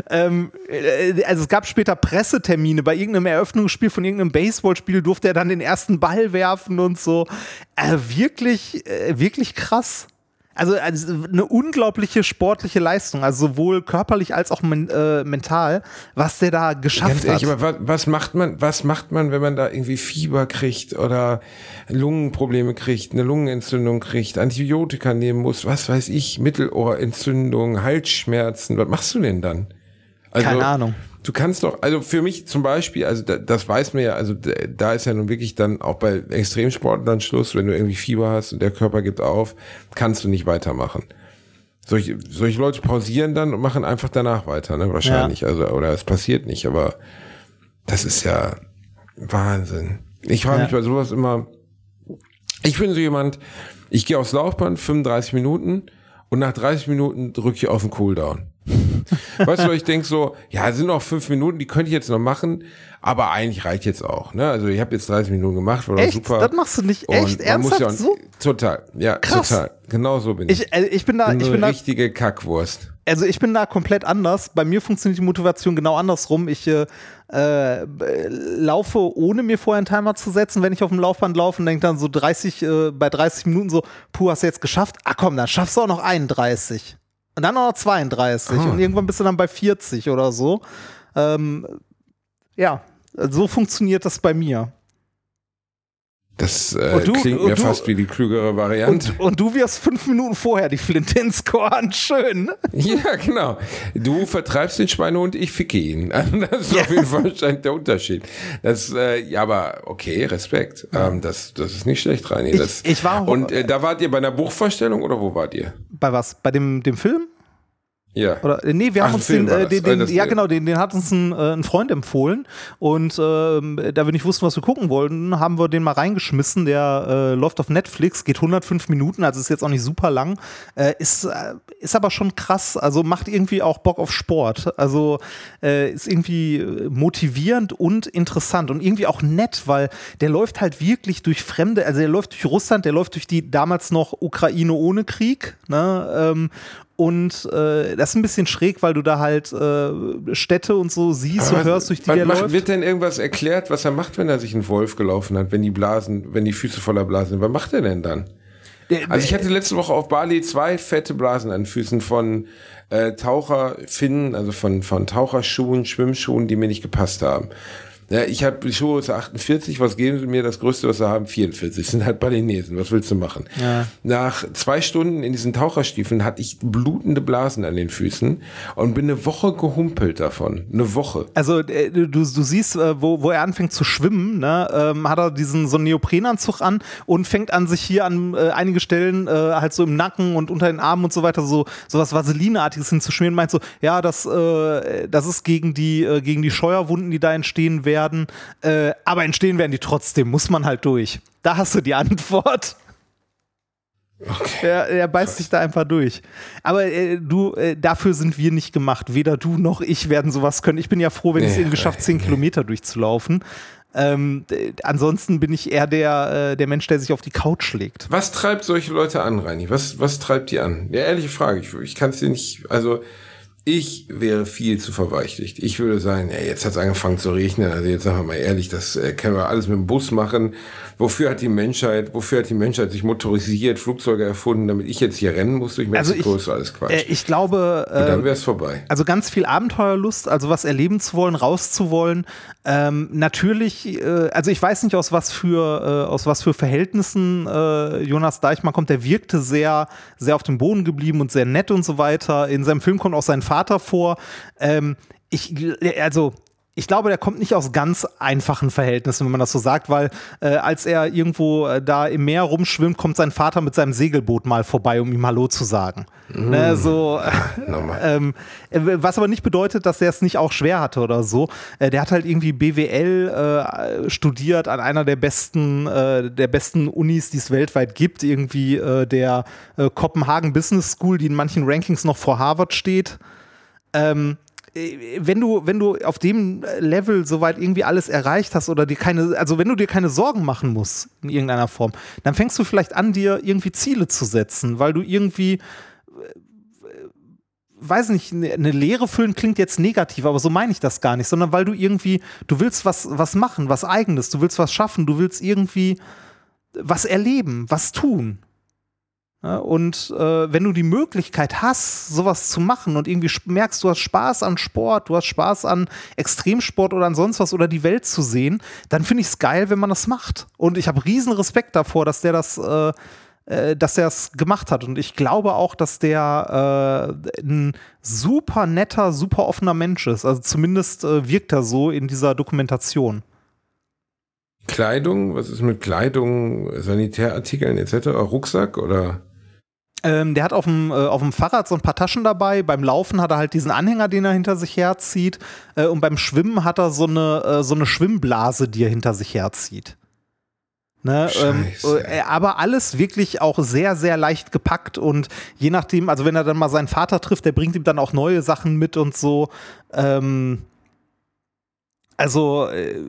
ähm, äh, also es gab später Pressetermine bei irgendeinem Eröffnungsspiel von irgendeinem Baseballspiel durfte er dann den ersten Ball werfen und so. Äh, wirklich, äh, wirklich krass. Also, also, eine unglaubliche sportliche Leistung, also sowohl körperlich als auch men äh, mental, was der da geschafft Ganz ehrlich, hat. Aber was, macht man, was macht man, wenn man da irgendwie Fieber kriegt oder Lungenprobleme kriegt, eine Lungenentzündung kriegt, Antibiotika nehmen muss, was weiß ich, Mittelohrentzündung, Halsschmerzen, was machst du denn dann? Also, Keine Ahnung. Du kannst doch, also für mich zum Beispiel, also das weiß man ja, also da ist ja nun wirklich dann auch bei Extremsporten dann Schluss, wenn du irgendwie Fieber hast und der Körper gibt auf, kannst du nicht weitermachen. Solche, solche Leute pausieren dann und machen einfach danach weiter, ne? Wahrscheinlich. Ja. Also, oder es passiert nicht, aber das ist ja Wahnsinn. Ich frage ja. mich bei sowas immer, ich bin so jemand, ich gehe aufs Laufband, 35 Minuten, und nach 30 Minuten drücke ich auf den Cooldown. weißt du, ich denke so, ja, es sind noch fünf Minuten, die könnte ich jetzt noch machen, aber eigentlich reicht jetzt auch. Ne? Also ich habe jetzt 30 Minuten gemacht, war echt? super. Das machst du nicht echt ernsthaft ja so? Total, ja, Krass. total. Genau so bin ich. Ich, äh, ich bin da, bin ich bin eine richtige Kackwurst. Also ich bin da komplett anders. Bei mir funktioniert die Motivation genau andersrum. Ich äh, äh, laufe, ohne mir vorher einen Timer zu setzen, wenn ich auf dem Laufband laufe und denke dann so 30, äh, bei 30 Minuten so, puh, hast du jetzt geschafft? Ah komm, dann schaffst du auch noch 31. Und dann noch 32. Oh. Und irgendwann bist du dann bei 40 oder so. Ähm, ja, so funktioniert das bei mir. Das äh, du, klingt mir du, fast wie die klügere Variante. Und, und, du wirst fünf Minuten vorher die Flinte ins Korn. Schön. Ja, genau. Du vertreibst den Schweinehund, ich ficke ihn. Das ist ja. auf jeden Fall der Unterschied. Das, äh, ja, aber okay, Respekt. Ähm, das, das ist nicht schlecht, Reini. Das, ich, ich war Und äh, da wart ihr bei einer Buchvorstellung oder wo wart ihr? Bei was? Bei dem, dem Film? Ja. Oder, äh, nee, wir haben Ach, uns den, äh, den, den ja genau, den, den hat uns ein, äh, ein Freund empfohlen und äh, da wir nicht wussten, was wir gucken wollten, haben wir den mal reingeschmissen. Der äh, läuft auf Netflix, geht 105 Minuten, also ist jetzt auch nicht super lang, äh, ist, äh, ist aber schon krass, also macht irgendwie auch Bock auf Sport. Also äh, ist irgendwie motivierend und interessant und irgendwie auch nett, weil der läuft halt wirklich durch Fremde, also der läuft durch Russland, der läuft durch die damals noch Ukraine ohne Krieg, ne? Ähm, und äh, das ist ein bisschen schräg, weil du da halt äh, Städte und so siehst und hörst, durch die der macht, läuft. Wird denn irgendwas erklärt, was er macht, wenn er sich einen Wolf gelaufen hat, wenn die Blasen, wenn die Füße voller Blasen sind? Was macht er denn dann? Der, also ich hatte letzte Woche auf Bali zwei fette Blasen an Füßen von äh, Taucherfinnen, also von, von Taucherschuhen, Schwimmschuhen, die mir nicht gepasst haben. Ja, ich habe Schuhgröße 48, was geben sie mir? Das größte, was sie haben, 44. Das sind halt Balinesen, was willst du machen? Ja. Nach zwei Stunden in diesen Taucherstiefeln hatte ich blutende Blasen an den Füßen und bin eine Woche gehumpelt davon. Eine Woche. Also äh, du, du siehst, äh, wo, wo er anfängt zu schwimmen, ne, ähm, hat er diesen so einen Neoprenanzug an und fängt an, sich hier an äh, einige Stellen äh, halt so im Nacken und unter den Armen und so weiter so, so was Vaselineartiges hinzuschmieren. Meint so, ja, das, äh, das ist gegen die, äh, gegen die Scheuerwunden, die da entstehen werden werden. Äh, aber entstehen werden die trotzdem, muss man halt durch. Da hast du die Antwort. Okay. Er, er beißt sich da einfach durch. Aber äh, du, äh, dafür sind wir nicht gemacht. Weder du noch ich werden sowas können. Ich bin ja froh, wenn ich es eben geschafft, zehn Kilometer durchzulaufen. Ähm, ansonsten bin ich eher der, äh, der Mensch, der sich auf die Couch legt. Was treibt solche Leute an, Reini? Was, was treibt die an? Ja, ehrliche Frage. Ich, ich kann es dir nicht, also ich wäre viel zu verweichlicht. Ich würde sagen, ey, jetzt hat es angefangen zu regnen. Also jetzt sagen wir mal ehrlich, das äh, können wir alles mit dem Bus machen. Wofür hat die Menschheit, wofür hat die Menschheit sich motorisiert, Flugzeuge erfunden, damit ich jetzt hier rennen muss durch Mexiko? Also ich, ist alles Quatsch. Äh, ich glaube, äh, Und dann wäre es vorbei. Also ganz viel Abenteuerlust, also was erleben zu wollen, rauszuwollen. Ähm, natürlich, äh, also ich weiß nicht aus was für äh, aus was für Verhältnissen äh, Jonas Deichmann kommt. Der wirkte sehr sehr auf dem Boden geblieben und sehr nett und so weiter. In seinem Film kommt auch sein Vater vor. Ähm, ich, also ich glaube, der kommt nicht aus ganz einfachen Verhältnissen, wenn man das so sagt, weil äh, als er irgendwo äh, da im Meer rumschwimmt, kommt sein Vater mit seinem Segelboot mal vorbei, um ihm Hallo zu sagen. Mm. Ne, so, ähm, äh, was aber nicht bedeutet, dass er es nicht auch schwer hatte oder so. Äh, der hat halt irgendwie BWL äh, studiert an einer der besten, äh, der besten Unis, die es weltweit gibt, irgendwie der Kopenhagen Business School, die in manchen Rankings noch vor Harvard steht. Ähm, äh, wenn du, wenn du auf dem Level soweit irgendwie alles erreicht hast oder dir keine, also wenn du dir keine Sorgen machen musst in irgendeiner Form, dann fängst du vielleicht an, dir irgendwie Ziele zu setzen, weil du irgendwie, äh, weiß nicht, ne, eine Lehre füllen klingt jetzt negativ, aber so meine ich das gar nicht, sondern weil du irgendwie, du willst was, was machen, was eigenes, du willst was schaffen, du willst irgendwie was erleben, was tun. Und äh, wenn du die Möglichkeit hast, sowas zu machen und irgendwie merkst, du hast Spaß an Sport, du hast Spaß an Extremsport oder an sonst was oder die Welt zu sehen, dann finde ich es geil, wenn man das macht. Und ich habe riesen Respekt davor, dass der das, äh, äh, dass der es gemacht hat. Und ich glaube auch, dass der äh, ein super netter, super offener Mensch ist. Also zumindest äh, wirkt er so in dieser Dokumentation. Kleidung, was ist mit Kleidung, Sanitärartikeln etc., Rucksack oder? Ähm, der hat auf dem, äh, auf dem Fahrrad so ein paar Taschen dabei. Beim Laufen hat er halt diesen Anhänger, den er hinter sich herzieht. Äh, und beim Schwimmen hat er so eine, äh, so eine Schwimmblase, die er hinter sich herzieht. Ne, ähm, äh, aber alles wirklich auch sehr, sehr leicht gepackt und je nachdem, also wenn er dann mal seinen Vater trifft, der bringt ihm dann auch neue Sachen mit und so. Ähm, also äh,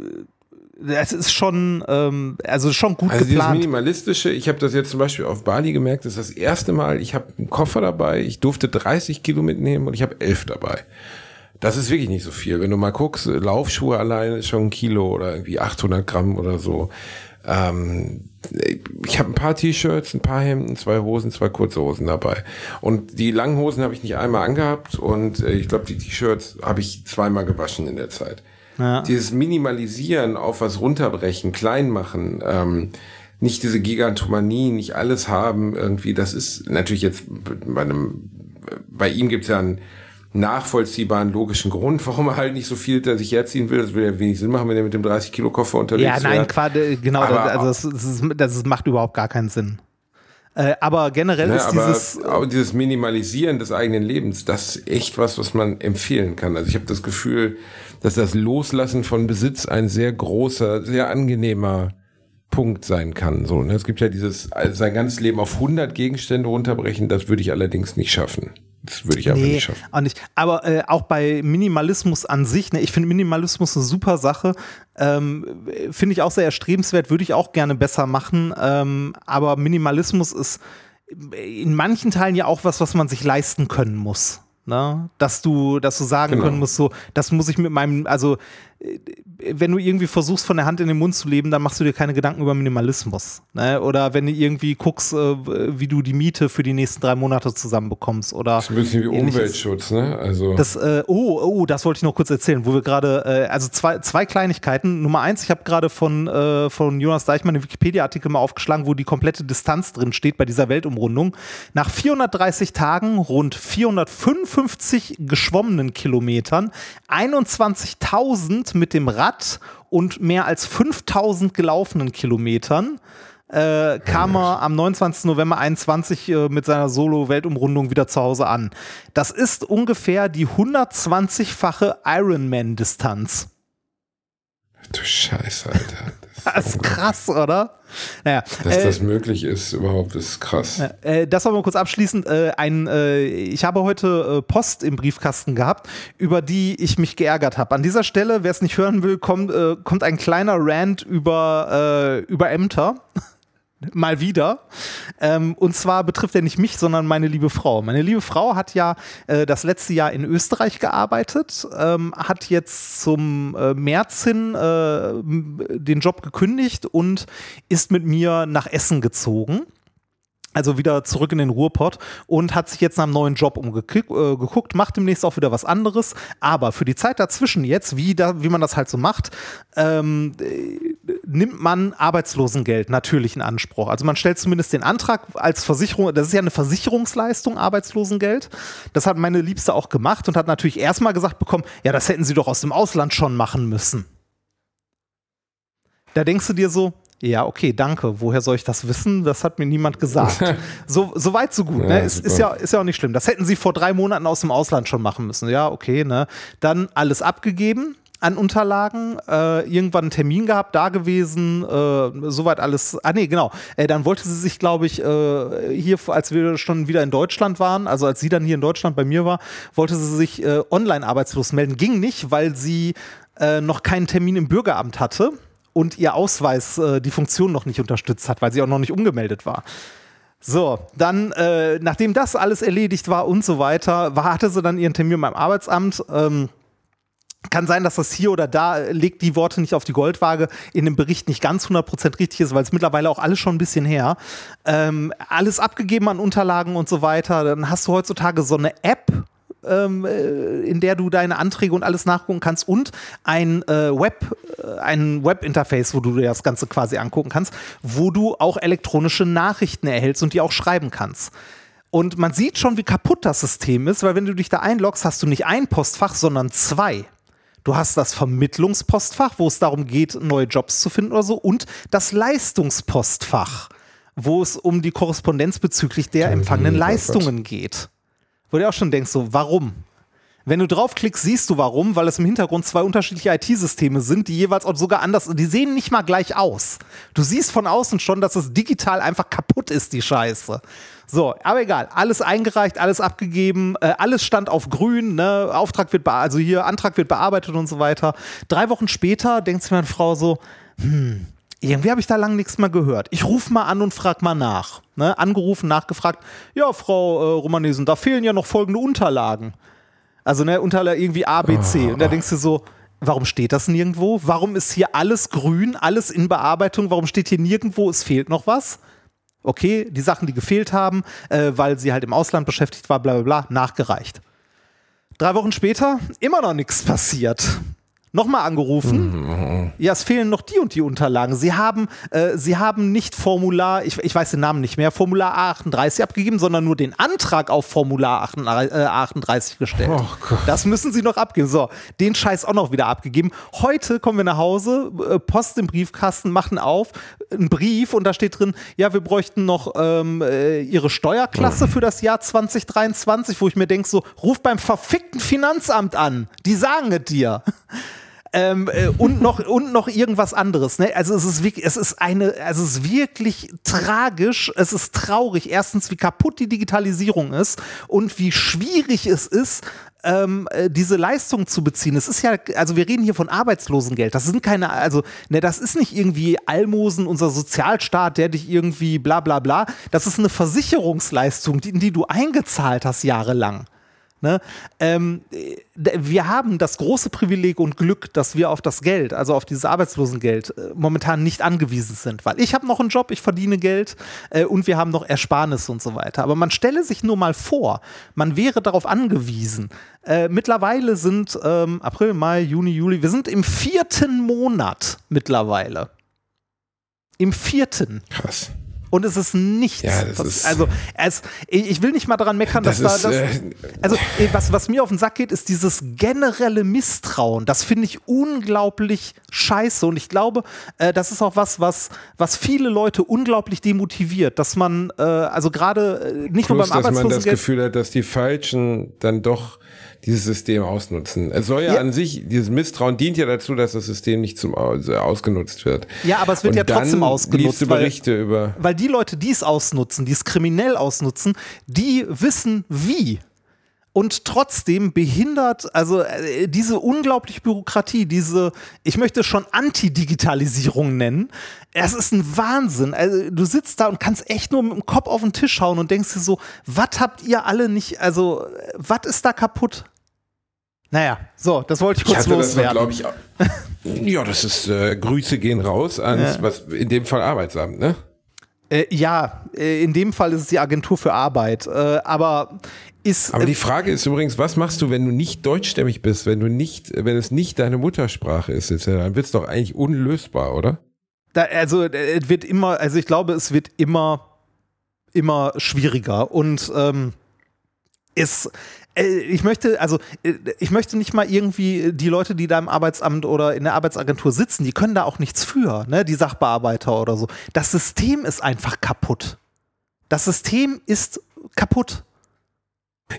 es ist schon, ähm, also schon gut also geplant. Dieses minimalistische, ich habe das jetzt zum Beispiel auf Bali gemerkt, das ist das erste Mal, ich habe einen Koffer dabei, ich durfte 30 Kilo mitnehmen und ich habe 11 dabei. Das ist wirklich nicht so viel. Wenn du mal guckst, Laufschuhe alleine ist schon ein Kilo oder irgendwie 800 Gramm oder so. Ähm, ich habe ein paar T-Shirts, ein paar Hemden, zwei Hosen, zwei kurze Hosen dabei. Und die langen Hosen habe ich nicht einmal angehabt und äh, ich glaube, die T-Shirts habe ich zweimal gewaschen in der Zeit. Ja. Dieses Minimalisieren, auf was runterbrechen, klein machen, ähm, nicht diese Gigantomanie, nicht alles haben, irgendwie, das ist natürlich jetzt bei einem, bei ihm gibt es ja einen nachvollziehbaren, logischen Grund, warum er halt nicht so viel da sich herziehen will. Das würde ja wenig Sinn machen, wenn er mit dem 30 Kilo Koffer unterwegs ist. Ja, nein, quasi, genau, aber, also das, das, ist, das macht überhaupt gar keinen Sinn. Äh, aber generell ne, ist dieses. Aber dieses Minimalisieren des eigenen Lebens, das ist echt was, was man empfehlen kann. Also ich habe das Gefühl, dass das Loslassen von Besitz ein sehr großer, sehr angenehmer Punkt sein kann. So, ne? Es gibt ja dieses, also sein ganzes Leben auf 100 Gegenstände runterbrechen, das würde ich allerdings nicht schaffen. Das würde ich nee, nicht schaffen. Auch nicht. Aber äh, auch bei Minimalismus an sich, ne, ich finde Minimalismus eine super Sache. Ähm, finde ich auch sehr erstrebenswert, würde ich auch gerne besser machen. Ähm, aber Minimalismus ist in manchen Teilen ja auch was, was man sich leisten können muss. Ne? Dass du, dass du sagen genau. können musst, so, das muss ich mit meinem, also wenn du irgendwie versuchst, von der Hand in den Mund zu leben, dann machst du dir keine Gedanken über Minimalismus. Ne? Oder wenn du irgendwie guckst, äh, wie du die Miete für die nächsten drei Monate zusammenbekommst. Oder das ist ein bisschen wie Umweltschutz, ne? Also das, äh, oh, oh, das wollte ich noch kurz erzählen, wo wir gerade, äh, also zwei, zwei Kleinigkeiten. Nummer eins, ich habe gerade von, äh, von Jonas Deichmann einen Wikipedia-Artikel mal aufgeschlagen, wo die komplette Distanz drin steht bei dieser Weltumrundung. Nach 430 Tagen, rund 455 geschwommenen Kilometern, 21.000 mit dem Rad und mehr als 5000 gelaufenen Kilometern äh, kam er am 29. November 21 äh, mit seiner Solo-Weltumrundung wieder zu Hause an. Das ist ungefähr die 120-fache Ironman-Distanz. Du Scheiße, Alter. Das ist krass, oder? Naja, Dass äh, das möglich ist, überhaupt, ist krass. Äh, das war mal kurz abschließend. Äh, ein, äh, ich habe heute äh, Post im Briefkasten gehabt, über die ich mich geärgert habe. An dieser Stelle, wer es nicht hören will, kommt, äh, kommt ein kleiner Rant über, über Ämter. Mal wieder. Ähm, und zwar betrifft er nicht mich, sondern meine liebe Frau. Meine liebe Frau hat ja äh, das letzte Jahr in Österreich gearbeitet, ähm, hat jetzt zum äh, März hin äh, den Job gekündigt und ist mit mir nach Essen gezogen also wieder zurück in den Ruhrpott und hat sich jetzt nach einem neuen Job umgeguckt, äh, macht demnächst auch wieder was anderes. Aber für die Zeit dazwischen jetzt, wie, da, wie man das halt so macht, ähm, äh, nimmt man Arbeitslosengeld natürlich in Anspruch. Also man stellt zumindest den Antrag als Versicherung, das ist ja eine Versicherungsleistung, Arbeitslosengeld. Das hat meine Liebste auch gemacht und hat natürlich erstmal gesagt bekommen, ja, das hätten sie doch aus dem Ausland schon machen müssen. Da denkst du dir so, ja, okay, danke. Woher soll ich das wissen? Das hat mir niemand gesagt. so, so weit, so gut. Ja, Ne? Ist, super. ist, ja, ist ja auch nicht schlimm. Das hätten sie vor drei Monaten aus dem Ausland schon machen müssen. Ja, okay. Ne? Dann alles abgegeben an Unterlagen, äh, irgendwann einen Termin gehabt, da gewesen, äh, soweit alles. Ah, nee, genau. Äh, dann wollte sie sich, glaube ich, äh, hier, als wir schon wieder in Deutschland waren, also als sie dann hier in Deutschland bei mir war, wollte sie sich äh, online arbeitslos melden. Ging nicht, weil sie äh, noch keinen Termin im Bürgeramt hatte und ihr Ausweis die Funktion noch nicht unterstützt hat, weil sie auch noch nicht umgemeldet war. So, dann, nachdem das alles erledigt war und so weiter, war, hatte sie dann ihren Termin beim Arbeitsamt. Ähm, kann sein, dass das hier oder da legt die Worte nicht auf die Goldwaage in dem Bericht nicht ganz 100% richtig ist, weil es mittlerweile auch alles schon ein bisschen her. Ähm, alles abgegeben an Unterlagen und so weiter. Dann hast du heutzutage so eine App, ähm, äh, in der du deine Anträge und alles nachgucken kannst und ein äh, Web, äh, ein Webinterface, wo du dir das Ganze quasi angucken kannst, wo du auch elektronische Nachrichten erhältst und die auch schreiben kannst. Und man sieht schon, wie kaputt das System ist, weil wenn du dich da einloggst, hast du nicht ein Postfach, sondern zwei. Du hast das Vermittlungspostfach, wo es darum geht, neue Jobs zu finden oder so, und das Leistungspostfach, wo es um die Korrespondenz bezüglich der empfangenen Leistungen geht. Wo du auch schon denkst, so, warum? Wenn du draufklickst, siehst du warum, weil es im Hintergrund zwei unterschiedliche IT-Systeme sind, die jeweils auch sogar anders, die sehen nicht mal gleich aus. Du siehst von außen schon, dass es digital einfach kaputt ist, die Scheiße. So, aber egal, alles eingereicht, alles abgegeben, äh, alles stand auf grün, ne? Auftrag wird, also hier Antrag wird bearbeitet und so weiter. Drei Wochen später denkt sich meine Frau so, hm, irgendwie habe ich da lange nichts mehr gehört. Ich rufe mal an und frage mal nach. Ne? Angerufen, nachgefragt, ja, Frau äh, Romanesen, da fehlen ja noch folgende Unterlagen. Also ne, Unterlagen irgendwie A, B, C. Und da denkst du so, warum steht das nirgendwo? Warum ist hier alles grün, alles in Bearbeitung? Warum steht hier nirgendwo, es fehlt noch was? Okay, die Sachen, die gefehlt haben, äh, weil sie halt im Ausland beschäftigt war, bla bla bla, nachgereicht. Drei Wochen später, immer noch nichts passiert. Nochmal angerufen. Ja, es fehlen noch die und die Unterlagen. Sie haben, äh, Sie haben nicht Formular, ich, ich weiß den Namen nicht mehr, Formular A38 abgegeben, sondern nur den Antrag auf Formular 38, äh, A38 gestellt. Oh. Das müssen Sie noch abgeben. So, den Scheiß auch noch wieder abgegeben. Heute kommen wir nach Hause, äh, Post im Briefkasten, machen auf, einen Brief und da steht drin, ja, wir bräuchten noch ähm, äh, Ihre Steuerklasse für das Jahr 2023, wo ich mir denke, so, ruf beim verfickten Finanzamt an. Die sagen es dir. Ähm, äh, und noch und noch irgendwas anderes. Ne? Also es ist wirklich, es ist eine, also es ist wirklich tragisch. Es ist traurig. Erstens, wie kaputt die Digitalisierung ist und wie schwierig es ist, ähm, äh, diese Leistung zu beziehen. Es ist ja, also wir reden hier von Arbeitslosengeld. Das sind keine, also ne, das ist nicht irgendwie Almosen, unser Sozialstaat, der dich irgendwie bla bla bla. Das ist eine Versicherungsleistung, die, in die du eingezahlt hast jahrelang. Ne? Ähm, wir haben das große Privileg und Glück, dass wir auf das Geld, also auf dieses Arbeitslosengeld, äh, momentan nicht angewiesen sind. Weil ich habe noch einen Job, ich verdiene Geld äh, und wir haben noch Ersparnis und so weiter. Aber man stelle sich nur mal vor, man wäre darauf angewiesen. Äh, mittlerweile sind ähm, April, Mai, Juni, Juli, wir sind im vierten Monat mittlerweile. Im vierten. Krass. Und es ist nichts. Ja, das Was- ist- also, es, ich will nicht mal daran meckern, dass Das da ist, das. äh, also, eh, was, was mir auf den Sack geht, ist dieses generelle Misstrauen. Das finde ich unglaublich scheiße. Und ich glaube, äh, das ist auch was, was, was viele Leute unglaublich demotiviert. Dass man, äh, also gerade äh, nicht nur Plus, beim dass man das. Gefühl hat, dass die Falschen dann doch dieses System ausnutzen. Es soll ja, Ja. an sich, dieses Misstrauen dient ja dazu, dass das System nicht zum äh, ausgenutzt wird. Ja, aber es wird Und ja trotzdem ausgenutzt, weil- Berichte über. Weil die Leute, die es ausnutzen, die es kriminell ausnutzen, die wissen wie. Und trotzdem behindert, also äh, diese unglaubliche Bürokratie, diese, ich möchte es schon Anti-Digitalisierung nennen, es ist ein Wahnsinn. Also du sitzt da und kannst echt nur mit dem Kopf auf den Tisch schauen und denkst dir so, was habt ihr alle nicht, also was ist da kaputt? Naja, so, das wollte ich Ich kurz das, loswerden. glaube ich, ja, das ist, äh, Grüße gehen raus ans, Ja. was, in dem Fall Arbeitsamt, ne? Äh, ja, äh, in dem Fall ist es die Agentur für Arbeit. Äh, aber ist. Aber die Frage ist übrigens, was machst du, wenn du nicht deutschstämmig bist, wenn du nicht, wenn es nicht deine Muttersprache ist, jetzt, dann wird es doch eigentlich unlösbar, oder? Da, also äh, es wird immer, also ich glaube, es wird immer, immer schwieriger und ähm, es, äh, ich möchte, also äh, ich möchte nicht mal irgendwie die Leute, die da im Arbeitsamt oder in der Arbeitsagentur sitzen, die können da auch nichts für, ne, die Sachbearbeiter oder so. Das System ist einfach kaputt. Das System ist kaputt.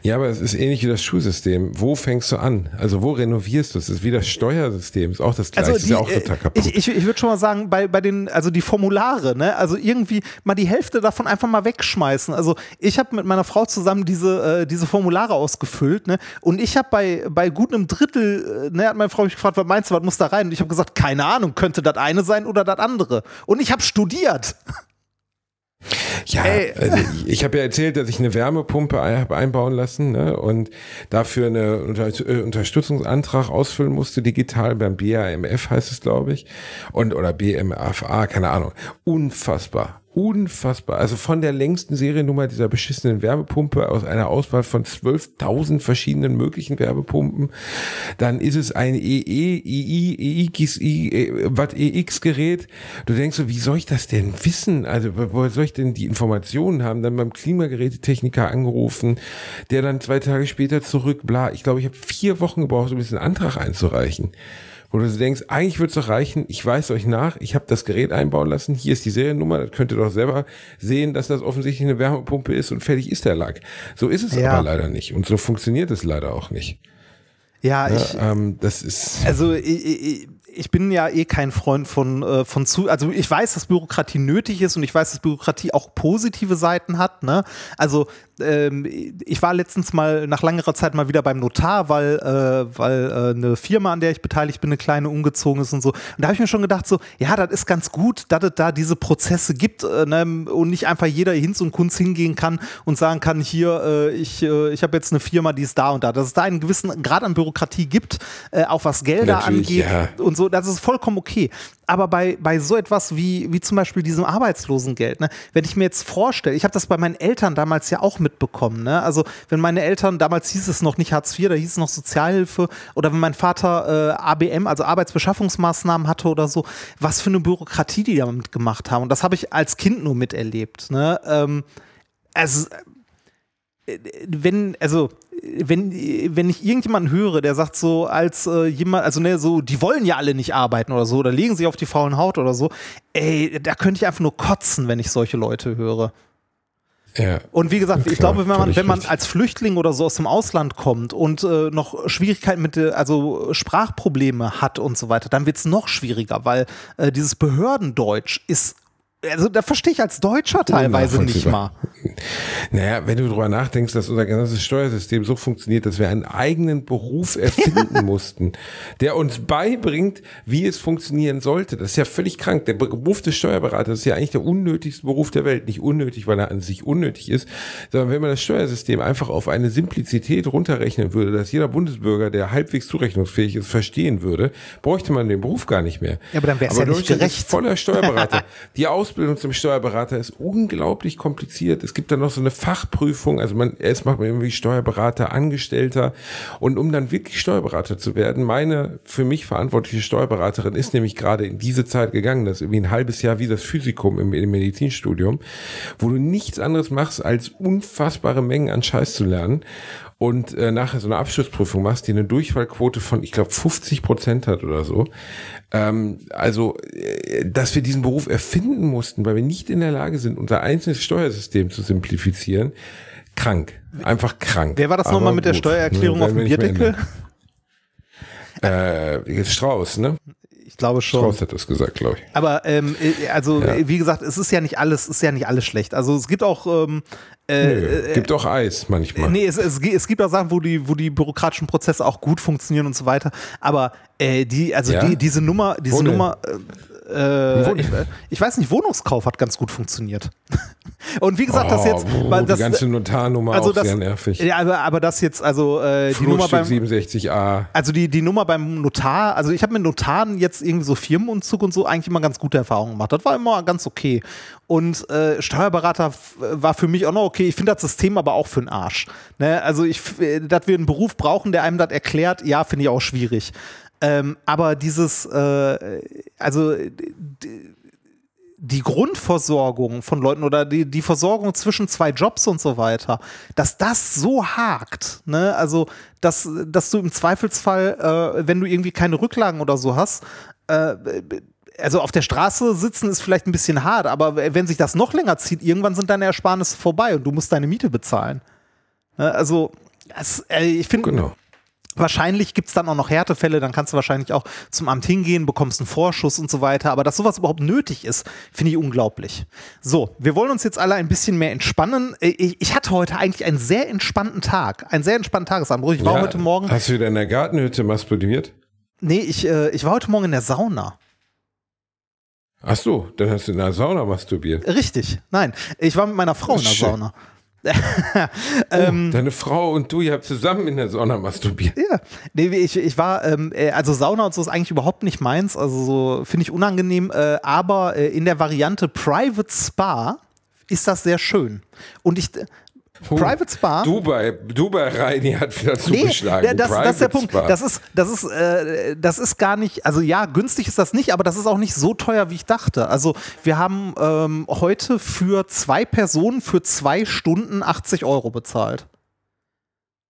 Ja, aber es ist ähnlich wie das Schulsystem. Wo fängst du an? Also wo renovierst du es? Es ist wie das Steuersystem, ist auch das gleiche, ist ja auch äh, total kaputt. Ich, ich, ich würde schon mal sagen, bei, bei den, also die Formulare, ne, also irgendwie mal die Hälfte davon einfach mal wegschmeißen. Also ich habe mit meiner Frau zusammen diese, äh, diese Formulare ausgefüllt, ne, und ich habe bei, bei gut einem Drittel, äh, ne, hat meine Frau mich gefragt, was meinst du, was muss da rein? Und ich habe gesagt, keine Ahnung, könnte das eine sein oder das andere. Und ich habe studiert. Ja, also ich, ich habe ja erzählt, dass ich eine Wärmepumpe ein- hab einbauen lassen ne, und dafür einen Unter äh, Unterstützungsantrag ausfüllen musste, digital beim BAMF heißt es, glaube ich, und oder BMFA, keine Ahnung. Unfassbar. Unfassbar. Also von der längsten Seriennummer dieser beschissenen Wärmepumpe aus einer Auswahl von 12.000 verschiedenen möglichen Wärmepumpen. Dann ist es ein E EE, II, EX, I, was EX-Gerät. Du denkst so, wie soll ich das denn wissen? Also, wo- soll ich denn die Informationen haben? Dann beim Klimagerätetechniker angerufen, der dann zwei Tage später zurück, bla. Ich glaube, ich habe vier Wochen gebraucht, um diesen Antrag einzureichen wo du so denkst, eigentlich würde es doch reichen, ich weise euch nach, ich habe das Gerät einbauen lassen, hier ist die Seriennummer, das könnt ihr doch selber sehen, dass das offensichtlich eine Wärmepumpe ist und fertig ist der Lack. So ist es Ja. aber leider nicht und so funktioniert es leider auch nicht. Ja, Ja, ich, ähm, das ist Also ich, ich, ich bin ja eh kein Freund von, äh, von zu, also ich weiß, dass Bürokratie nötig ist und ich weiß, dass Bürokratie auch positive Seiten hat. Ne? Also ähm, ich war letztens mal nach längerer Zeit mal wieder beim Notar, weil, äh, weil äh, eine Firma, an der ich beteiligt bin, eine kleine umgezogen ist und so. Und da habe ich mir schon gedacht, so, ja, das ist ganz gut, dass es da diese Prozesse gibt äh, ne? und nicht einfach jeder Hinz und Kunz hingehen kann und sagen kann, hier, äh, ich, äh, ich habe jetzt eine Firma, die ist da und da. Dass es da einen gewissen Grad an Bürokratie gibt, äh, auch was Gelder Natürlich, angeht ja. und so, das ist vollkommen okay. Aber bei, bei so etwas wie, wie zum Beispiel diesem Arbeitslosengeld, ne, wenn ich mir jetzt vorstelle, ich habe das bei meinen Eltern damals ja auch mitbekommen, ne? Also wenn meine Eltern, damals hieß es noch nicht Hartz IV, da hieß es noch Sozialhilfe, oder wenn mein Vater äh, ABM, also Arbeitsbeschaffungsmaßnahmen hatte oder so, was für eine Bürokratie die damit gemacht haben. Und das habe ich als Kind nur miterlebt. Ne? Ähm, also wenn, also, wenn, wenn ich irgendjemanden höre, der sagt so, als äh, jemand, also ne, so, die wollen ja alle nicht arbeiten oder so, oder legen sich auf die faulen Haut oder so, ey, da könnte ich einfach nur kotzen, wenn ich solche Leute höre. ja. Und wie gesagt, ich Klar, glaube, wenn man, wenn man richtig. als Flüchtling oder so aus dem Ausland kommt und äh, noch Schwierigkeiten mit, der- also Sprachprobleme hat und so weiter, dann wird es noch schwieriger, weil äh, dieses Behördendeutsch ist, also da verstehe ich als Deutscher teilweise nicht mal. Naja, wenn du drüber nachdenkst, dass unser ganzes Steuersystem so funktioniert, dass wir einen eigenen Beruf erfinden mussten, der uns beibringt, wie es funktionieren sollte. Das ist ja völlig krank. Der Beruf des Steuerberaters ist ja eigentlich der unnötigste Beruf der Welt. Nicht unnötig, weil er an sich unnötig ist, sondern wenn man das Steuersystem einfach auf eine Simplizität runterrechnen würde, dass jeder Bundesbürger, der halbwegs zurechnungsfähig ist, verstehen würde, bräuchte man den Beruf gar nicht mehr. Ja, aber dann wär's ja nicht gerecht. Voller Steuerberater. Die Ausbildung zum Steuerberater ist unglaublich kompliziert. Es gibt dann noch so eine Fachprüfung. Also man, erst macht man irgendwie Steuerberater, Angestellter. Und um dann wirklich Steuerberater zu werden, meine für mich verantwortliche Steuerberaterin ist nämlich gerade in diese Zeit gegangen. Das ist irgendwie ein halbes Jahr wie das Physikum im, im Medizinstudium, wo du nichts anderes machst, als unfassbare Mengen an Scheiß zu lernen und äh, nachher so eine Abschlussprüfung machst, die eine Durchfallquote von, ich glaube, 50 Prozent hat oder so. Ähm, also, äh, dass wir diesen Beruf erfinden mussten, weil wir nicht in der Lage sind, unser einzelnes Steuersystem zu simplifizieren, krank. Einfach krank. Wer war das nochmal mit der Steuererklärung Ne, auf dem Bierdeckel? Äh, Strauß, ne? Ich glaube schon. Strauß hat das gesagt, glaube ich. Aber ähm, äh, also Ja. äh, wie gesagt, es ist ja nicht alles, es ist ja nicht alles schlecht. Also es gibt auch ähm, äh, Nö, gibt auch Eis manchmal. Nee, es, es, es gibt auch Sachen, wo die, wo die bürokratischen Prozesse auch gut funktionieren und so weiter. Aber äh, die, also Ja? die, diese Nummer, diese? Nummer, äh, ich, weiß nicht, Wohnungskauf hat ganz gut funktioniert. und wie gesagt, das Oh, jetzt, oh, weil das, die ganze Notarnummer also auch das, sehr nervig. ja, aber, aber das jetzt, also äh, die Nummer beim, 67a. also die, die Nummer beim Notar, also ich habe mit Notaren jetzt irgendwie so Firmenumzug und so eigentlich immer ganz gute Erfahrungen gemacht. Das war immer ganz okay. Und äh, Steuerberater war für mich auch noch okay. Ich finde das System aber auch für den Arsch. Ne? Also ich, äh, dass wir einen Beruf brauchen, der einem das erklärt, ja, finde ich auch schwierig. Ähm, aber dieses, äh, also die Grundversorgung von Leuten oder die, die Versorgung zwischen zwei Jobs und so weiter, dass das so hakt, ne? Also, dass, dass du im Zweifelsfall, äh, wenn du irgendwie keine Rücklagen oder so hast, äh, also auf der Straße sitzen ist vielleicht ein bisschen hart, aber wenn sich das noch länger zieht, irgendwann sind deine Ersparnisse vorbei und du musst deine Miete bezahlen. Ne? Also, das, äh, ich finde, Genau. Wahrscheinlich gibt es dann auch noch Härtefälle, dann kannst du wahrscheinlich auch zum Amt hingehen, bekommst einen Vorschuss und so weiter. Aber dass sowas überhaupt nötig ist, finde ich unglaublich. So, wir wollen uns jetzt alle ein bisschen mehr entspannen. Äh, Ich, hatte heute eigentlich einen sehr entspannten Tag, einen sehr entspannten Tagesanbruch. Ich war Ja, heute Morgen, Hast du wieder in der Gartenhütte masturbiert? nee, ich, äh, ich war heute Morgen in der Sauna. Ach so, dann hast du in der Sauna masturbiert. Richtig, nein, ich war mit meiner Frau in der. Sauna. Ähm, oh, deine Frau und du, ihr habt zusammen in der Sauna masturbiert. Ja, nee, ich, ich war, ähm, äh, also Sauna und so ist eigentlich überhaupt nicht meins, also so finde ich unangenehm, äh, aber äh, in der Variante Private Spa ist das sehr schön. Und ich, Puh, Private Spa? Dubai, Dubai Reini hat wieder Nee, zugeschlagen. das, das ist der Punkt. Spa. Das ist, das, ist, äh, das ist gar nicht, also ja, günstig ist das nicht, aber das ist auch nicht so teuer, wie ich dachte. Also wir haben ähm, heute für zwei Personen für zwei Stunden 80 Euro bezahlt.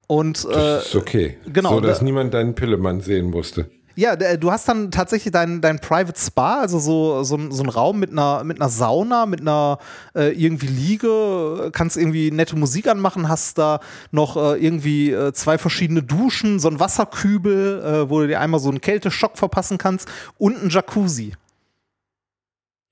Und äh, das ist okay. genau, So, dass da- niemand deinen Pillemann sehen musste. Ja, d- du hast dann tatsächlich dein, dein Private Spa, also so, so, so ein Raum mit einer, mit einer Sauna, mit einer äh, irgendwie Liege, kannst irgendwie nette Musik anmachen, hast da noch äh, irgendwie äh, zwei verschiedene Duschen, so ein Wasserkübel, äh, wo du dir einmal so einen Kälteschock verpassen kannst und ein Jacuzzi.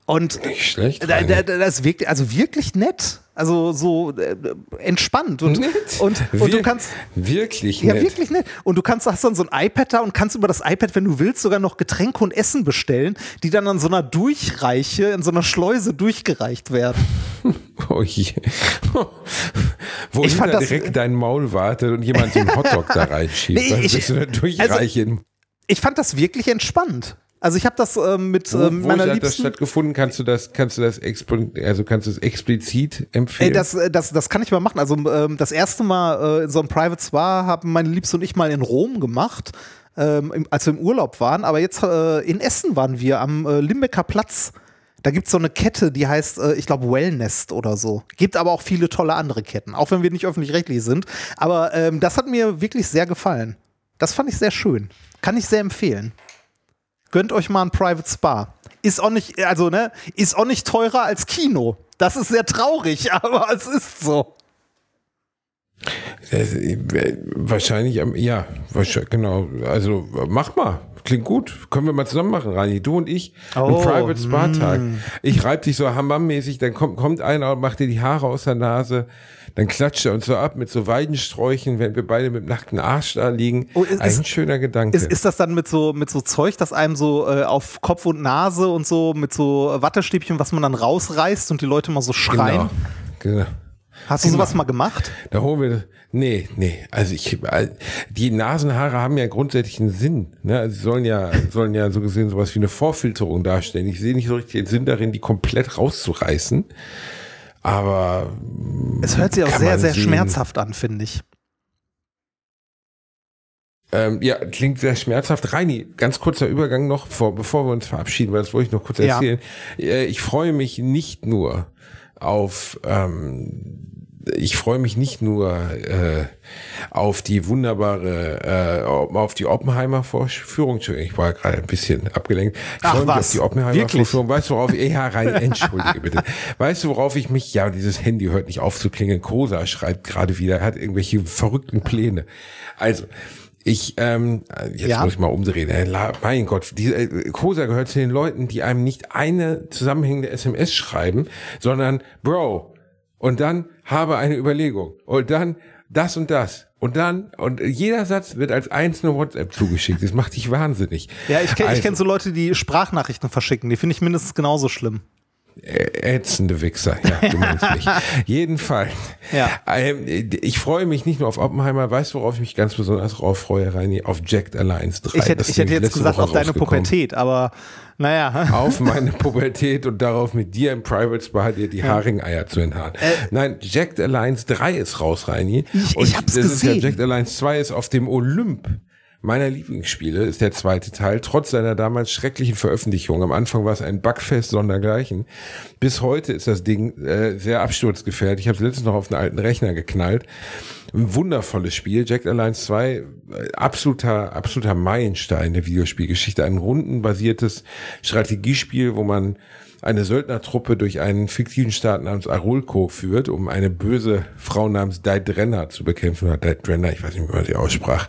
Und Nicht schlecht. da, da, da, das wirkt also wirklich nett. Also so äh, entspannt. Und, Nett. und, und du kannst. Wirklich Ja, nett. wirklich nett. Und du kannst, hast dann so ein iPad da und kannst über das iPad, wenn du willst, sogar noch Getränke und Essen bestellen, die dann an so einer Durchreiche, in so einer Schleuse durchgereicht werden. Oh je. Wo Ich fand hinter das- direkt dein Maul wartet und jemand so einen Hotdog da reinschiebt. Nee, Dann ich- durchreichen. Ich fand das wirklich entspannt. Also ich habe das ähm, mit wo ähm, wo meiner hat das Liebsten. stattgefunden? Kannst du das, kannst du das, also kannst du es explizit empfehlen? Ey, das, äh, das, das kann ich mal machen. Also ähm, das erste Mal äh, in so einem Private Spa haben meine Liebste und ich mal in Rom gemacht, ähm, als wir im Urlaub waren. Aber jetzt äh, in Essen waren wir am äh, Limbecker Platz. Da gibt es so eine Kette, die heißt, äh, ich glaube, Wellnest oder so. Gibt aber auch viele tolle andere Ketten, auch wenn wir nicht öffentlich-rechtlich sind. Aber ähm, das hat mir wirklich sehr gefallen. Das fand ich sehr schön. Kann ich sehr empfehlen. Gönnt euch mal ein Private Spa. Ist auch nicht, also, ne, ist auch nicht teurer als Kino. Das ist sehr traurig, aber es ist so. Das, äh, wahrscheinlich, ja, wahrscheinlich, genau. Also mach mal. Klingt gut. Können wir mal zusammen machen, Rani. Du und ich. Oh, ein Private Spa-Tag. Ich reib dich so hammammäßig, dann kommt, kommt einer und macht dir die Haare aus der Nase. Dann klatscht er uns so ab mit so Weidensträuchen, wenn wir beide mit nackten Arsch da liegen. Oh, ist- ein schöner Gedanke. Ist, ist das dann mit so, mit so Zeug, das einem so äh, auf Kopf und Nase und so mit so Wattestäbchen, was man dann rausreißt und die Leute mal so schreien? genau. genau. Hast du sowas mal gemacht? Da holen wir, nee, nee, also ich, die Nasenhaare haben ja grundsätzlich einen Sinn, ne? Also sie sollen ja, sollen ja so gesehen sowas wie eine Vorfilterung darstellen. Ich sehe nicht so richtig den Sinn darin, die komplett rauszureißen. Aber Es hört sich auch sehr, sehr sehen. schmerzhaft an, finde ich. ähm, ja, klingt sehr schmerzhaft. Reini, ganz kurzer Übergang noch, vor, bevor wir uns verabschieden, weil das wollte ich noch kurz Ja. erzählen. Äh, Ich freue mich nicht nur auf ähm, ich freue mich nicht nur äh, auf die wunderbare, äh, auf die Oppenheimer-Vorführung. Entschuldigung, ich war gerade ein bisschen abgelenkt. Ich Ach, freue mich was? auf die Oppenheimer-Vorführung. Weißt du, worauf ich, ja, rein, entschuldige bitte. Weißt du, worauf ich mich, ja, dieses Handy hört nicht auf zu klingeln. Kosa schreibt gerade wieder, er hat irgendwelche verrückten Pläne. Also, ich, ähm, jetzt Ja. muss ich mal umdrehen. Äh, Mein Gott, die, äh, Kosa gehört zu den Leuten, die einem nicht eine zusammenhängende SMS schreiben, sondern Bro, und dann habe eine Überlegung und dann das und das und dann und jeder Satz wird als einzelne WhatsApp zugeschickt. Das macht dich wahnsinnig. Ja, ich kenne ich Also, kenn so Leute, die Sprachnachrichten verschicken. Die finde ich mindestens genauso schlimm. Ätzende Wichser, ja, du meinst mich. Jedenfalls, Ja. ähm, ich freue mich nicht nur auf Oppenheimer, weißt du, worauf ich mich ganz besonders drauf freue, Reini? Auf Jacked Alliance 3. Ich hätte, ich hätte jetzt gesagt, auf deine. Pubertät, aber naja. auf meine Pubertät und darauf mit dir im Private Spa dir die Haringeier zu enthaaren. Nein, Jacked Alliance 3 ist raus, Reini. Äh, Ich- und ich hab's das Ist ja, gesehen. Jacked Alliance 2 ist auf dem Olymp meiner Lieblingsspiele, ist der zweite Teil, trotz seiner damals schrecklichen Veröffentlichung. Am Anfang war es ein Bugfest sondergleichen. Bis heute ist das Ding äh, sehr absturzgefährdet. Ich habe es letztens noch auf einen alten Rechner geknallt. Ein wundervolles Spiel. Jacked Alliance 2, äh, absoluter, absoluter Meilenstein der Videospielgeschichte. Ein rundenbasiertes Strategiespiel, wo man eine Söldnertruppe durch einen fiktiven Staat namens Arulco führt, um eine böse Frau namens Daedrenna zu bekämpfen. Oder Daedrenna, ich weiß nicht, wie man sie aussprach.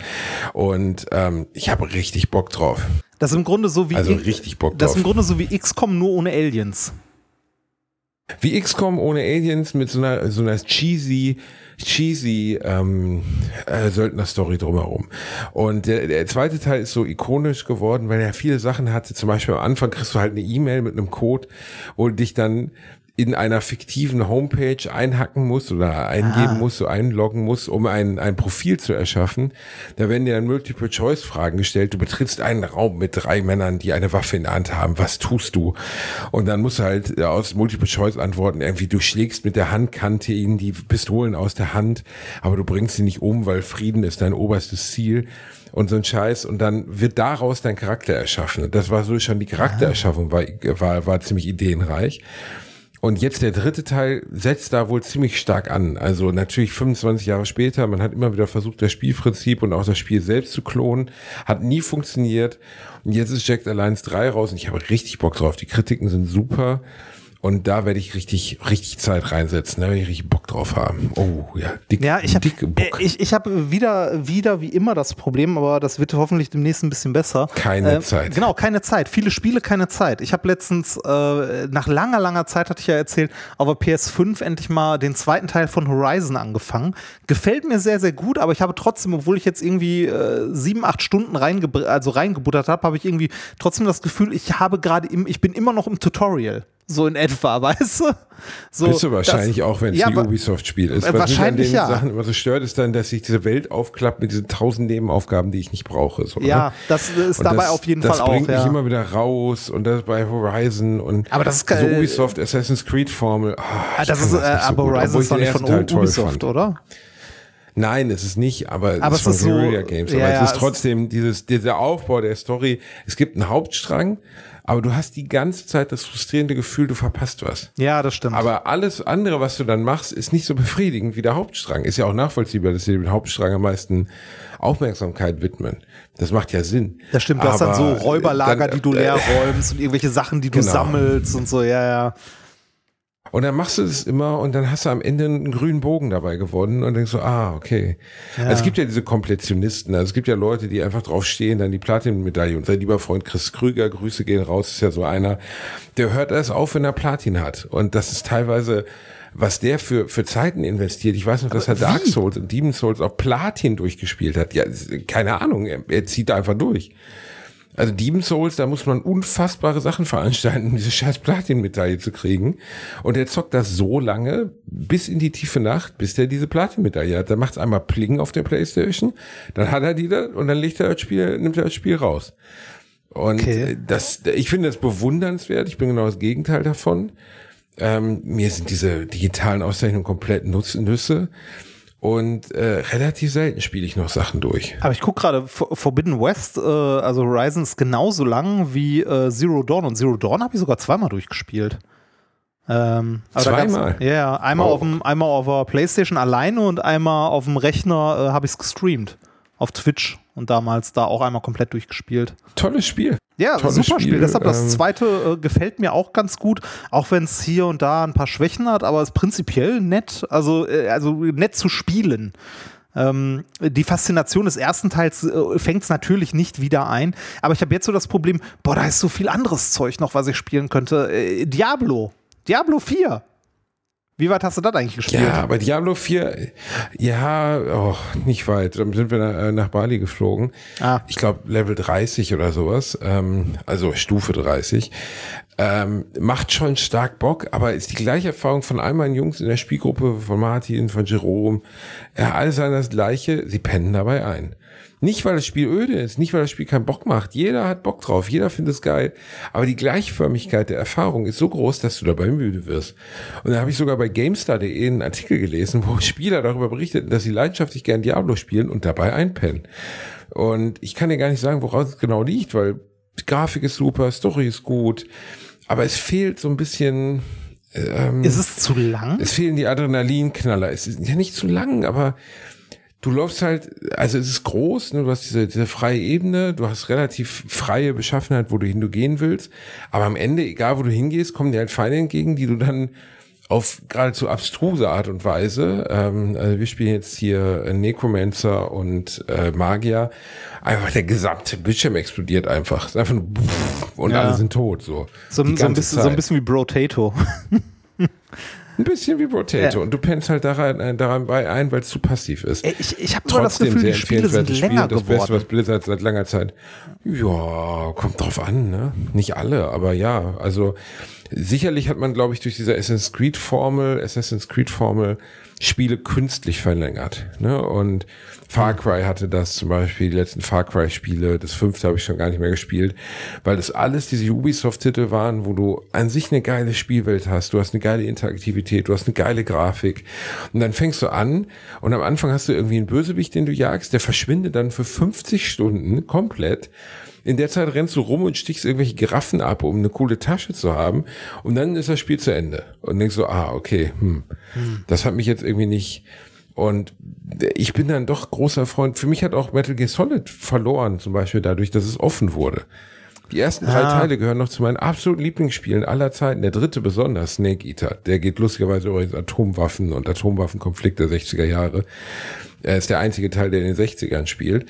Und ähm, ich habe richtig Bock drauf. Das ist im Grunde so wie Also richtig Bock Das ist im drauf. Grunde so wie XCOM nur ohne Aliens. Wie XCOM ohne Aliens mit so einer, so einer cheesy, cheesy ähm, äh, Söldner-Story drumherum. Und der, der zweite Teil ist so ikonisch geworden, weil er viele Sachen hatte. Zum Beispiel am Anfang kriegst du halt eine E-Mail mit einem Code, wo dich dann in einer fiktiven Homepage einhacken musst oder eingeben musst, so einloggen musst, um ein, ein Profil zu erschaffen. Da werden dir dann Multiple-Choice-Fragen gestellt. Du betrittst einen Raum mit drei Männern, die eine Waffe in der Hand haben. Was tust du? Und dann musst du halt äh, aus Multiple-Choice-Antworten irgendwie, du schlägst mit der Handkante ihnen die Pistolen aus der Hand, aber du bringst sie nicht um, weil Frieden ist dein oberstes Ziel und so ein Scheiß und dann wird daraus dein Charakter erschaffen. Und das war so schon die Charaktererschaffung war, war, war ziemlich ideenreich. Und jetzt der dritte Teil setzt da wohl ziemlich stark an. Also natürlich 25 Jahre später, man hat immer wieder versucht, das Spielprinzip und auch das Spiel selbst zu klonen. Hat nie funktioniert. Und jetzt ist Jacked Alliance 3 raus und ich habe richtig Bock drauf. Die Kritiken sind super. Und da werde ich richtig, richtig Zeit reinsetzen. Da werde ich richtig Bock drauf haben. Oh, ja. Dick, Ja, ich habe dicke Bock. ich, ich hab wieder, wieder wie immer das Problem, aber das wird hoffentlich demnächst ein bisschen besser. Keine Zeit. Genau, keine Zeit. Viele Spiele, keine Zeit. Ich habe letztens, äh, nach langer, langer Zeit, hatte ich ja erzählt, auf der PS5 endlich mal den zweiten Teil von Horizon angefangen. Gefällt mir sehr, sehr gut, aber ich habe trotzdem, obwohl ich jetzt irgendwie äh, sieben, acht Stunden reinge also reingebuttert habe, habe ich irgendwie trotzdem das Gefühl, ich habe gerade im, ich bin immer noch im Tutorial. So in etwa, weißt du? So, Bist du wahrscheinlich das- auch, wenn es Ja, ein Ubisoft-Spiel ist. Äh, Was mich an wahrscheinlich den ja. Sachen immer so stört, ist dann, dass sich diese Welt aufklappt mit diesen tausend Nebenaufgaben, die ich nicht brauche. So, Ja, ne? das ist Und dabei das, auf jeden das Fall auch. bringt mich Ja. immer wieder raus und das bei Horizon und Aber das ist geil. Ubisoft Assassin's Creed Formel. ah, Ah, ich das ist, äh, so aber gut, Horizon ist doch nicht von Teil Ubisoft, fand. oder? Nein, es ist nicht, aber, Aber es es ist ist von so- Guerilla Games. Aber ja, es ist es- trotzdem dieses, dieser Aufbau der Story. Es gibt einen Hauptstrang, aber du hast die ganze Zeit das frustrierende Gefühl, du verpasst was. Ja, das stimmt. Aber alles andere, was du dann machst, ist nicht so befriedigend wie der Hauptstrang. Ist ja auch nachvollziehbar, dass sie dem Hauptstrang am meisten Aufmerksamkeit widmen. Das macht ja Sinn. das stimmt, du hast dann so Aber Räuberlager, dann- die du leer räumst und irgendwelche Sachen, die du Genau. sammelst und so, ja, ja. Und dann machst du das immer und dann hast du am Ende einen grünen Bogen dabei gewonnen und denkst so, ah, okay. Also es gibt ja diese Komplettionisten, also es gibt ja Leute, die einfach drauf stehen, dann die Platin-Medaille. Und sein lieber Freund Chris Krüger, Grüße gehen raus, ist ja so einer, der hört erst auf, wenn er Platin hat. Und das ist teilweise, was der für, für Zeiten investiert. Ich weiß noch, dass er Dark Souls und Demon Souls auf Platin durchgespielt hat. Ja, keine Ahnung, er, er zieht da einfach durch. Also Demon Souls, da muss man unfassbare Sachen veranstalten, um diese scheiß Platin-Medaille zu kriegen. Und er zockt das so lange, bis in die tiefe Nacht, bis der diese Platin-Medaille hat. Dann macht's einmal Pling auf der Playstation, dann hat er die da und dann legt er das Spiel, nimmt er das Spiel raus. Und Okay. das, ich finde das bewundernswert. Ich bin genau das Gegenteil davon. Ähm, mir sind diese digitalen Auszeichnungen komplett Nutz Nüsse. Und äh, relativ selten spiele ich noch Sachen durch. Aber ich gucke gerade, For- Forbidden West, äh, also Horizon ist genauso lang wie äh, Zero Dawn und Zero Dawn habe ich sogar zweimal durchgespielt. Ähm, Zweimal? Ja, ja. Einmal, auf dem, einmal auf der Playstation alleine und einmal auf dem Rechner äh, habe ich es gestreamt. Auf Twitch und damals da auch einmal komplett durchgespielt. Tolles Spiel. Ja, Tolles super Spiel. Spiel, Deshalb das ähm, zweite äh, gefällt mir auch ganz gut, auch wenn es hier und da ein paar Schwächen hat, aber ist prinzipiell nett, also, äh, also nett zu spielen. Ähm, die Faszination des ersten Teils äh, fängt es natürlich nicht wieder ein, aber ich habe jetzt so das Problem, boah, da ist so viel anderes Zeug noch, was ich spielen könnte. Äh, Diablo. Diablo 4. Wie weit hast du das eigentlich gespielt? Ja, aber Diablo 4, ja, oh, nicht weit. Dann sind wir nach, äh, nach Bali geflogen. Ah. Ich glaube Level 30 oder sowas. Ähm, also Stufe 30. Ähm, macht schon stark Bock, aber ist die gleiche Erfahrung von all meinen Jungs in der Spielgruppe, von Martin, von Jerome. Ja, alle sagen das Gleiche. Sie pennen dabei ein. Nicht, weil das Spiel öde ist, nicht, weil das Spiel keinen Bock macht. Jeder hat Bock drauf, jeder findet es geil. Aber die Gleichförmigkeit der Erfahrung ist so groß, dass du dabei müde wirst. Und da habe ich sogar bei GameStar.de einen Artikel gelesen, wo Spieler darüber berichteten, dass sie leidenschaftlich gern Diablo spielen und dabei einpennen. Und ich kann dir gar nicht sagen, woraus es genau liegt, weil Grafik ist super, Story ist gut, aber es fehlt so ein bisschen, ähm, Ist es zu lang? es fehlen die Adrenalinknaller. Es ist ja nicht zu lang, aber du läufst halt, also es ist groß, ne? du hast diese, diese freie Ebene, du hast relativ freie Beschaffenheit, wo du hin du gehen willst, aber am Ende, egal wo du hingehst, kommen dir halt Feinde entgegen, die du dann auf geradezu abstruse Art und Weise, ähm, also wir spielen jetzt hier äh, Necromancer und äh, Magier, einfach der gesamte Bildschirm explodiert einfach. Es ist einfach nur und Ja. alle sind tot. So, So, so, ein bisschen, so ein Zeit. bisschen wie Brotato. Ein bisschen wie Potato. Ja. Und du pennst halt daran, äh, daran bei ein, weil es zu passiv ist. Ich, ich habe nur das Gefühl, die Spiele sind länger Das Beste, was geworden. Blizzard seit langer Zeit. Ja, kommt drauf an, ne? Nicht alle, aber ja. Also sicherlich hat man, glaube ich, durch diese Assassin's Creed Formel, Assassin's Creed Formel Spiele künstlich verlängert. Ne? Und Far Cry hatte das zum Beispiel, die letzten Far Cry Spiele, das fünfte habe ich schon gar nicht mehr gespielt, weil das alles diese Ubisoft-Titel waren, wo du an sich eine geile Spielwelt hast, du hast eine geile Interaktivität, du hast eine geile Grafik und dann fängst du an und am Anfang hast du irgendwie einen Bösewicht, den du jagst, der verschwindet dann für 50 Stunden komplett. In der Zeit rennst du rum und stichst irgendwelche Giraffen ab, um eine coole Tasche zu haben. Und dann ist das Spiel zu Ende. Und denkst so, ah, okay, hm, das hat mich jetzt irgendwie nicht. Und ich bin dann doch großer Freund. Für mich hat auch Metal Gear Solid verloren, zum Beispiel dadurch, dass es offen wurde. Die ersten drei Ah. Teile gehören noch zu meinen absoluten Lieblingsspielen aller Zeiten. Der dritte besonders, Snake Eater. Der geht lustigerweise übrigens Atomwaffen und Atomwaffenkonflikt der 60er Jahre. Er ist der einzige Teil, der in den 60ern spielt.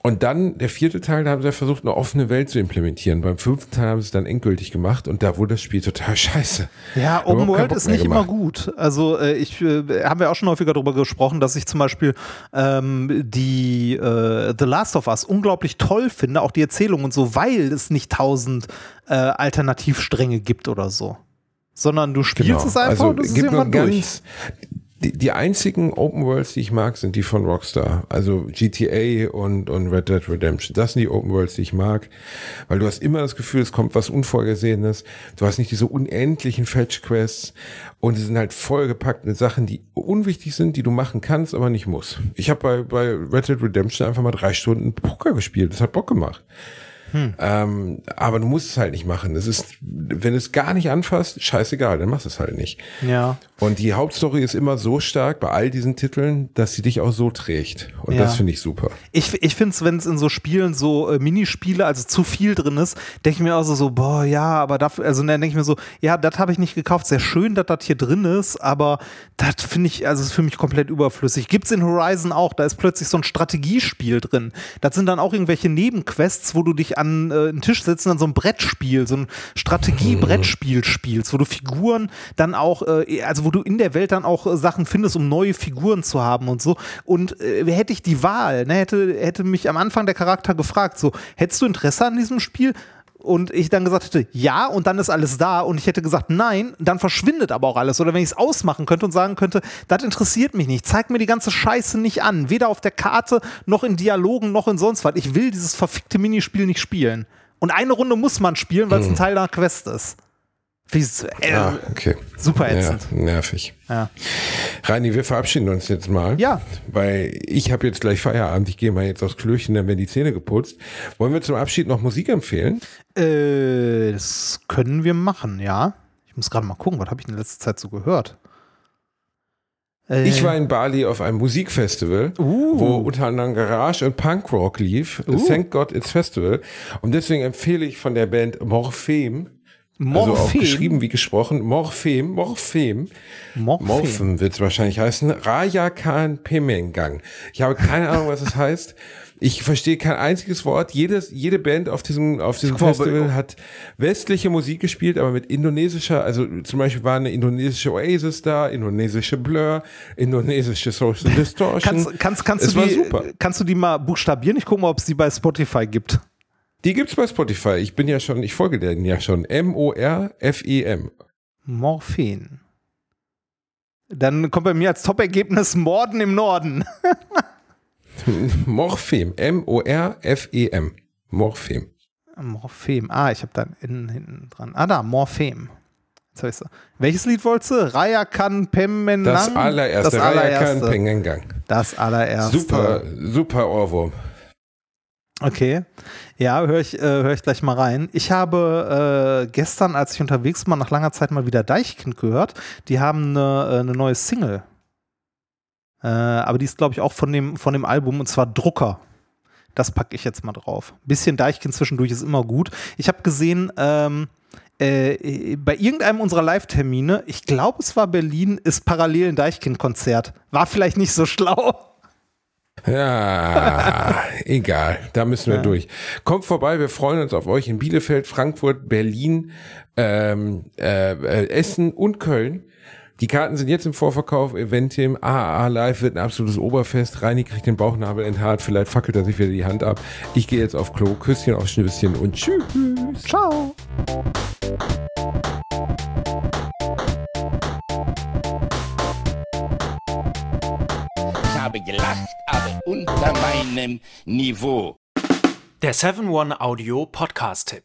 Und dann der vierte Teil, da haben sie ja versucht, eine offene Welt zu implementieren. Beim fünften Teil haben sie es dann endgültig gemacht und da wurde das Spiel total scheiße. Ja, Open World ist nicht immer gut. Also äh, ich äh, haben wir auch schon häufiger darüber gesprochen, dass ich zum Beispiel ähm, die äh, The Last of Us unglaublich toll finde, auch die Erzählung und so, weil es nicht tausend äh, Alternativstränge gibt oder so. Sondern du spielst es einfach also und es ist gibt nur durch. Die, die einzigen Open Worlds, die ich mag, sind die von Rockstar. Also GTA und, und Red Dead Redemption. Das sind die Open Worlds, die ich mag. Weil du hast immer das Gefühl, es kommt was Unvorgesehenes. Du hast nicht diese unendlichen Fetch-Quests. Und sie sind halt vollgepackt mit Sachen, die unwichtig sind, die du machen kannst, aber nicht musst. Ich habe bei, bei Red Dead Redemption einfach mal drei Stunden Poker gespielt. Das hat Bock gemacht. Ähm, aber du musst es halt nicht machen. Es ist, wenn es gar nicht anfasst, scheißegal, dann machst du es halt nicht. Ja. Und die Hauptstory ist immer so stark bei all diesen Titeln, dass sie dich auch so trägt. Und Ja. das finde ich super. Ich, ich finde es, wenn es in so Spielen so äh, Minispiele, also zu viel drin ist, denke ich mir auch so, so, boah, ja, aber dafür, also dann denke ich mir so, ja, das habe ich nicht gekauft. Sehr schön, dass das hier drin ist, aber das finde ich, also ist für mich komplett überflüssig. Gibt's in Horizon auch, da ist plötzlich so ein Strategiespiel drin. Das sind dann auch irgendwelche Nebenquests, wo du dich an äh, einen Tisch setzt und dann so ein Brettspiel, so ein Strategie-Brettspiel spielst, wo du Figuren dann auch, äh, also wo du in der Welt dann auch äh, Sachen findest, um neue Figuren zu haben und so. Und äh, hätte ich die Wahl, ne, hätte, hätte mich am Anfang der Charakter gefragt, so, hättest du Interesse an diesem Spiel? Und ich dann gesagt hätte, ja, und dann ist alles da. Und ich hätte gesagt, nein, dann verschwindet aber auch alles. Oder wenn ich es ausmachen könnte und sagen könnte, das interessiert mich nicht. Zeig mir die ganze Scheiße nicht an. Weder auf der Karte, noch in Dialogen, noch in sonst was. Ich will dieses verfickte Minispiel nicht spielen. Und eine Runde muss man spielen, weil es ein Teil einer Quest ist. Wie, äh, Ah, okay. super Ja, ätzend. nervig. Ja. Reini, wir verabschieden uns jetzt mal. Ja. Weil ich habe jetzt gleich Feierabend. Ich gehe mal jetzt aufs Klöchen, dann werden die Zähne geputzt. Wollen wir zum Abschied noch Musik empfehlen? Äh, das können wir machen, ja. Ich muss gerade mal gucken, was habe ich in letzter Zeit so gehört? Ich Äh, war in Bali auf einem Musikfestival, Uh. wo unter anderem Garage und Punkrock lief. Uh. Thank God It's Festival. Und deswegen empfehle ich von der Band Morphem, also auch Morphem? geschrieben wie gesprochen, Morphem, Morphem, Morphem. Morphem wird es wahrscheinlich heißen, Rajakan Pemengang. Ich habe keine Ahnung, was es heißt. Ich verstehe kein einziges Wort. Jedes, jede Band auf diesem, auf diesem Festival hat westliche Musik gespielt, aber mit indonesischer, also zum Beispiel war eine indonesische Oasis da, indonesische Blur, indonesische Social Distortion. Kannst, kannst, kannst, es du war die, super. kannst du die mal buchstabieren? Ich gucke mal, ob es die bei Spotify gibt. Die gibt's bei Spotify. Ich bin ja schon, ich folge denen ja schon. M-O-R-F-E-M. Morphen. Dann kommt bei mir als Top-Ergebnis Morden im Norden. Morphem. M-O-R-F-E-M. Morphem. Morphem. Ah, ich habe da innen hinten dran. Ah, da, Morphem. Jetzt ich's. Welches Lied wolltest du? Raya kan Pemenang? Das allererste. Das allererste. Pengengang. Das allererste. Super, super Ohrwurm. Okay. Ja, höre ich, äh, hör ich gleich mal rein. Ich habe äh, gestern, als ich unterwegs war, nach langer Zeit mal wieder Deichkind gehört. Die haben eine, äh, eine neue Single. Äh, aber die ist, glaube ich, auch von dem, von dem Album und zwar Drucker. Das packe ich jetzt mal drauf. Bisschen Deichkind zwischendurch ist immer gut. Ich habe gesehen, ähm, äh, bei irgendeinem unserer Live-Termine, ich glaube, es war Berlin, ist parallel ein Deichkind-Konzert. War vielleicht nicht so schlau. Ja, egal. Da müssen wir Ja. durch. Kommt vorbei, wir freuen uns auf euch in Bielefeld, Frankfurt, Berlin, ähm, äh, äh, Essen und Köln. Die Karten sind jetzt im Vorverkauf. Eventim, AAA Live wird ein absolutes Oberfest. Reini kriegt den Bauchnabel enthaart. Vielleicht fackelt er sich wieder die Hand ab. Ich gehe jetzt auf Klo. Küsschen auf Schnüsschen und tschüss. Ciao. Gelacht, aber unter meinem Niveau. Der 7-One Audio Podcast-Tipp.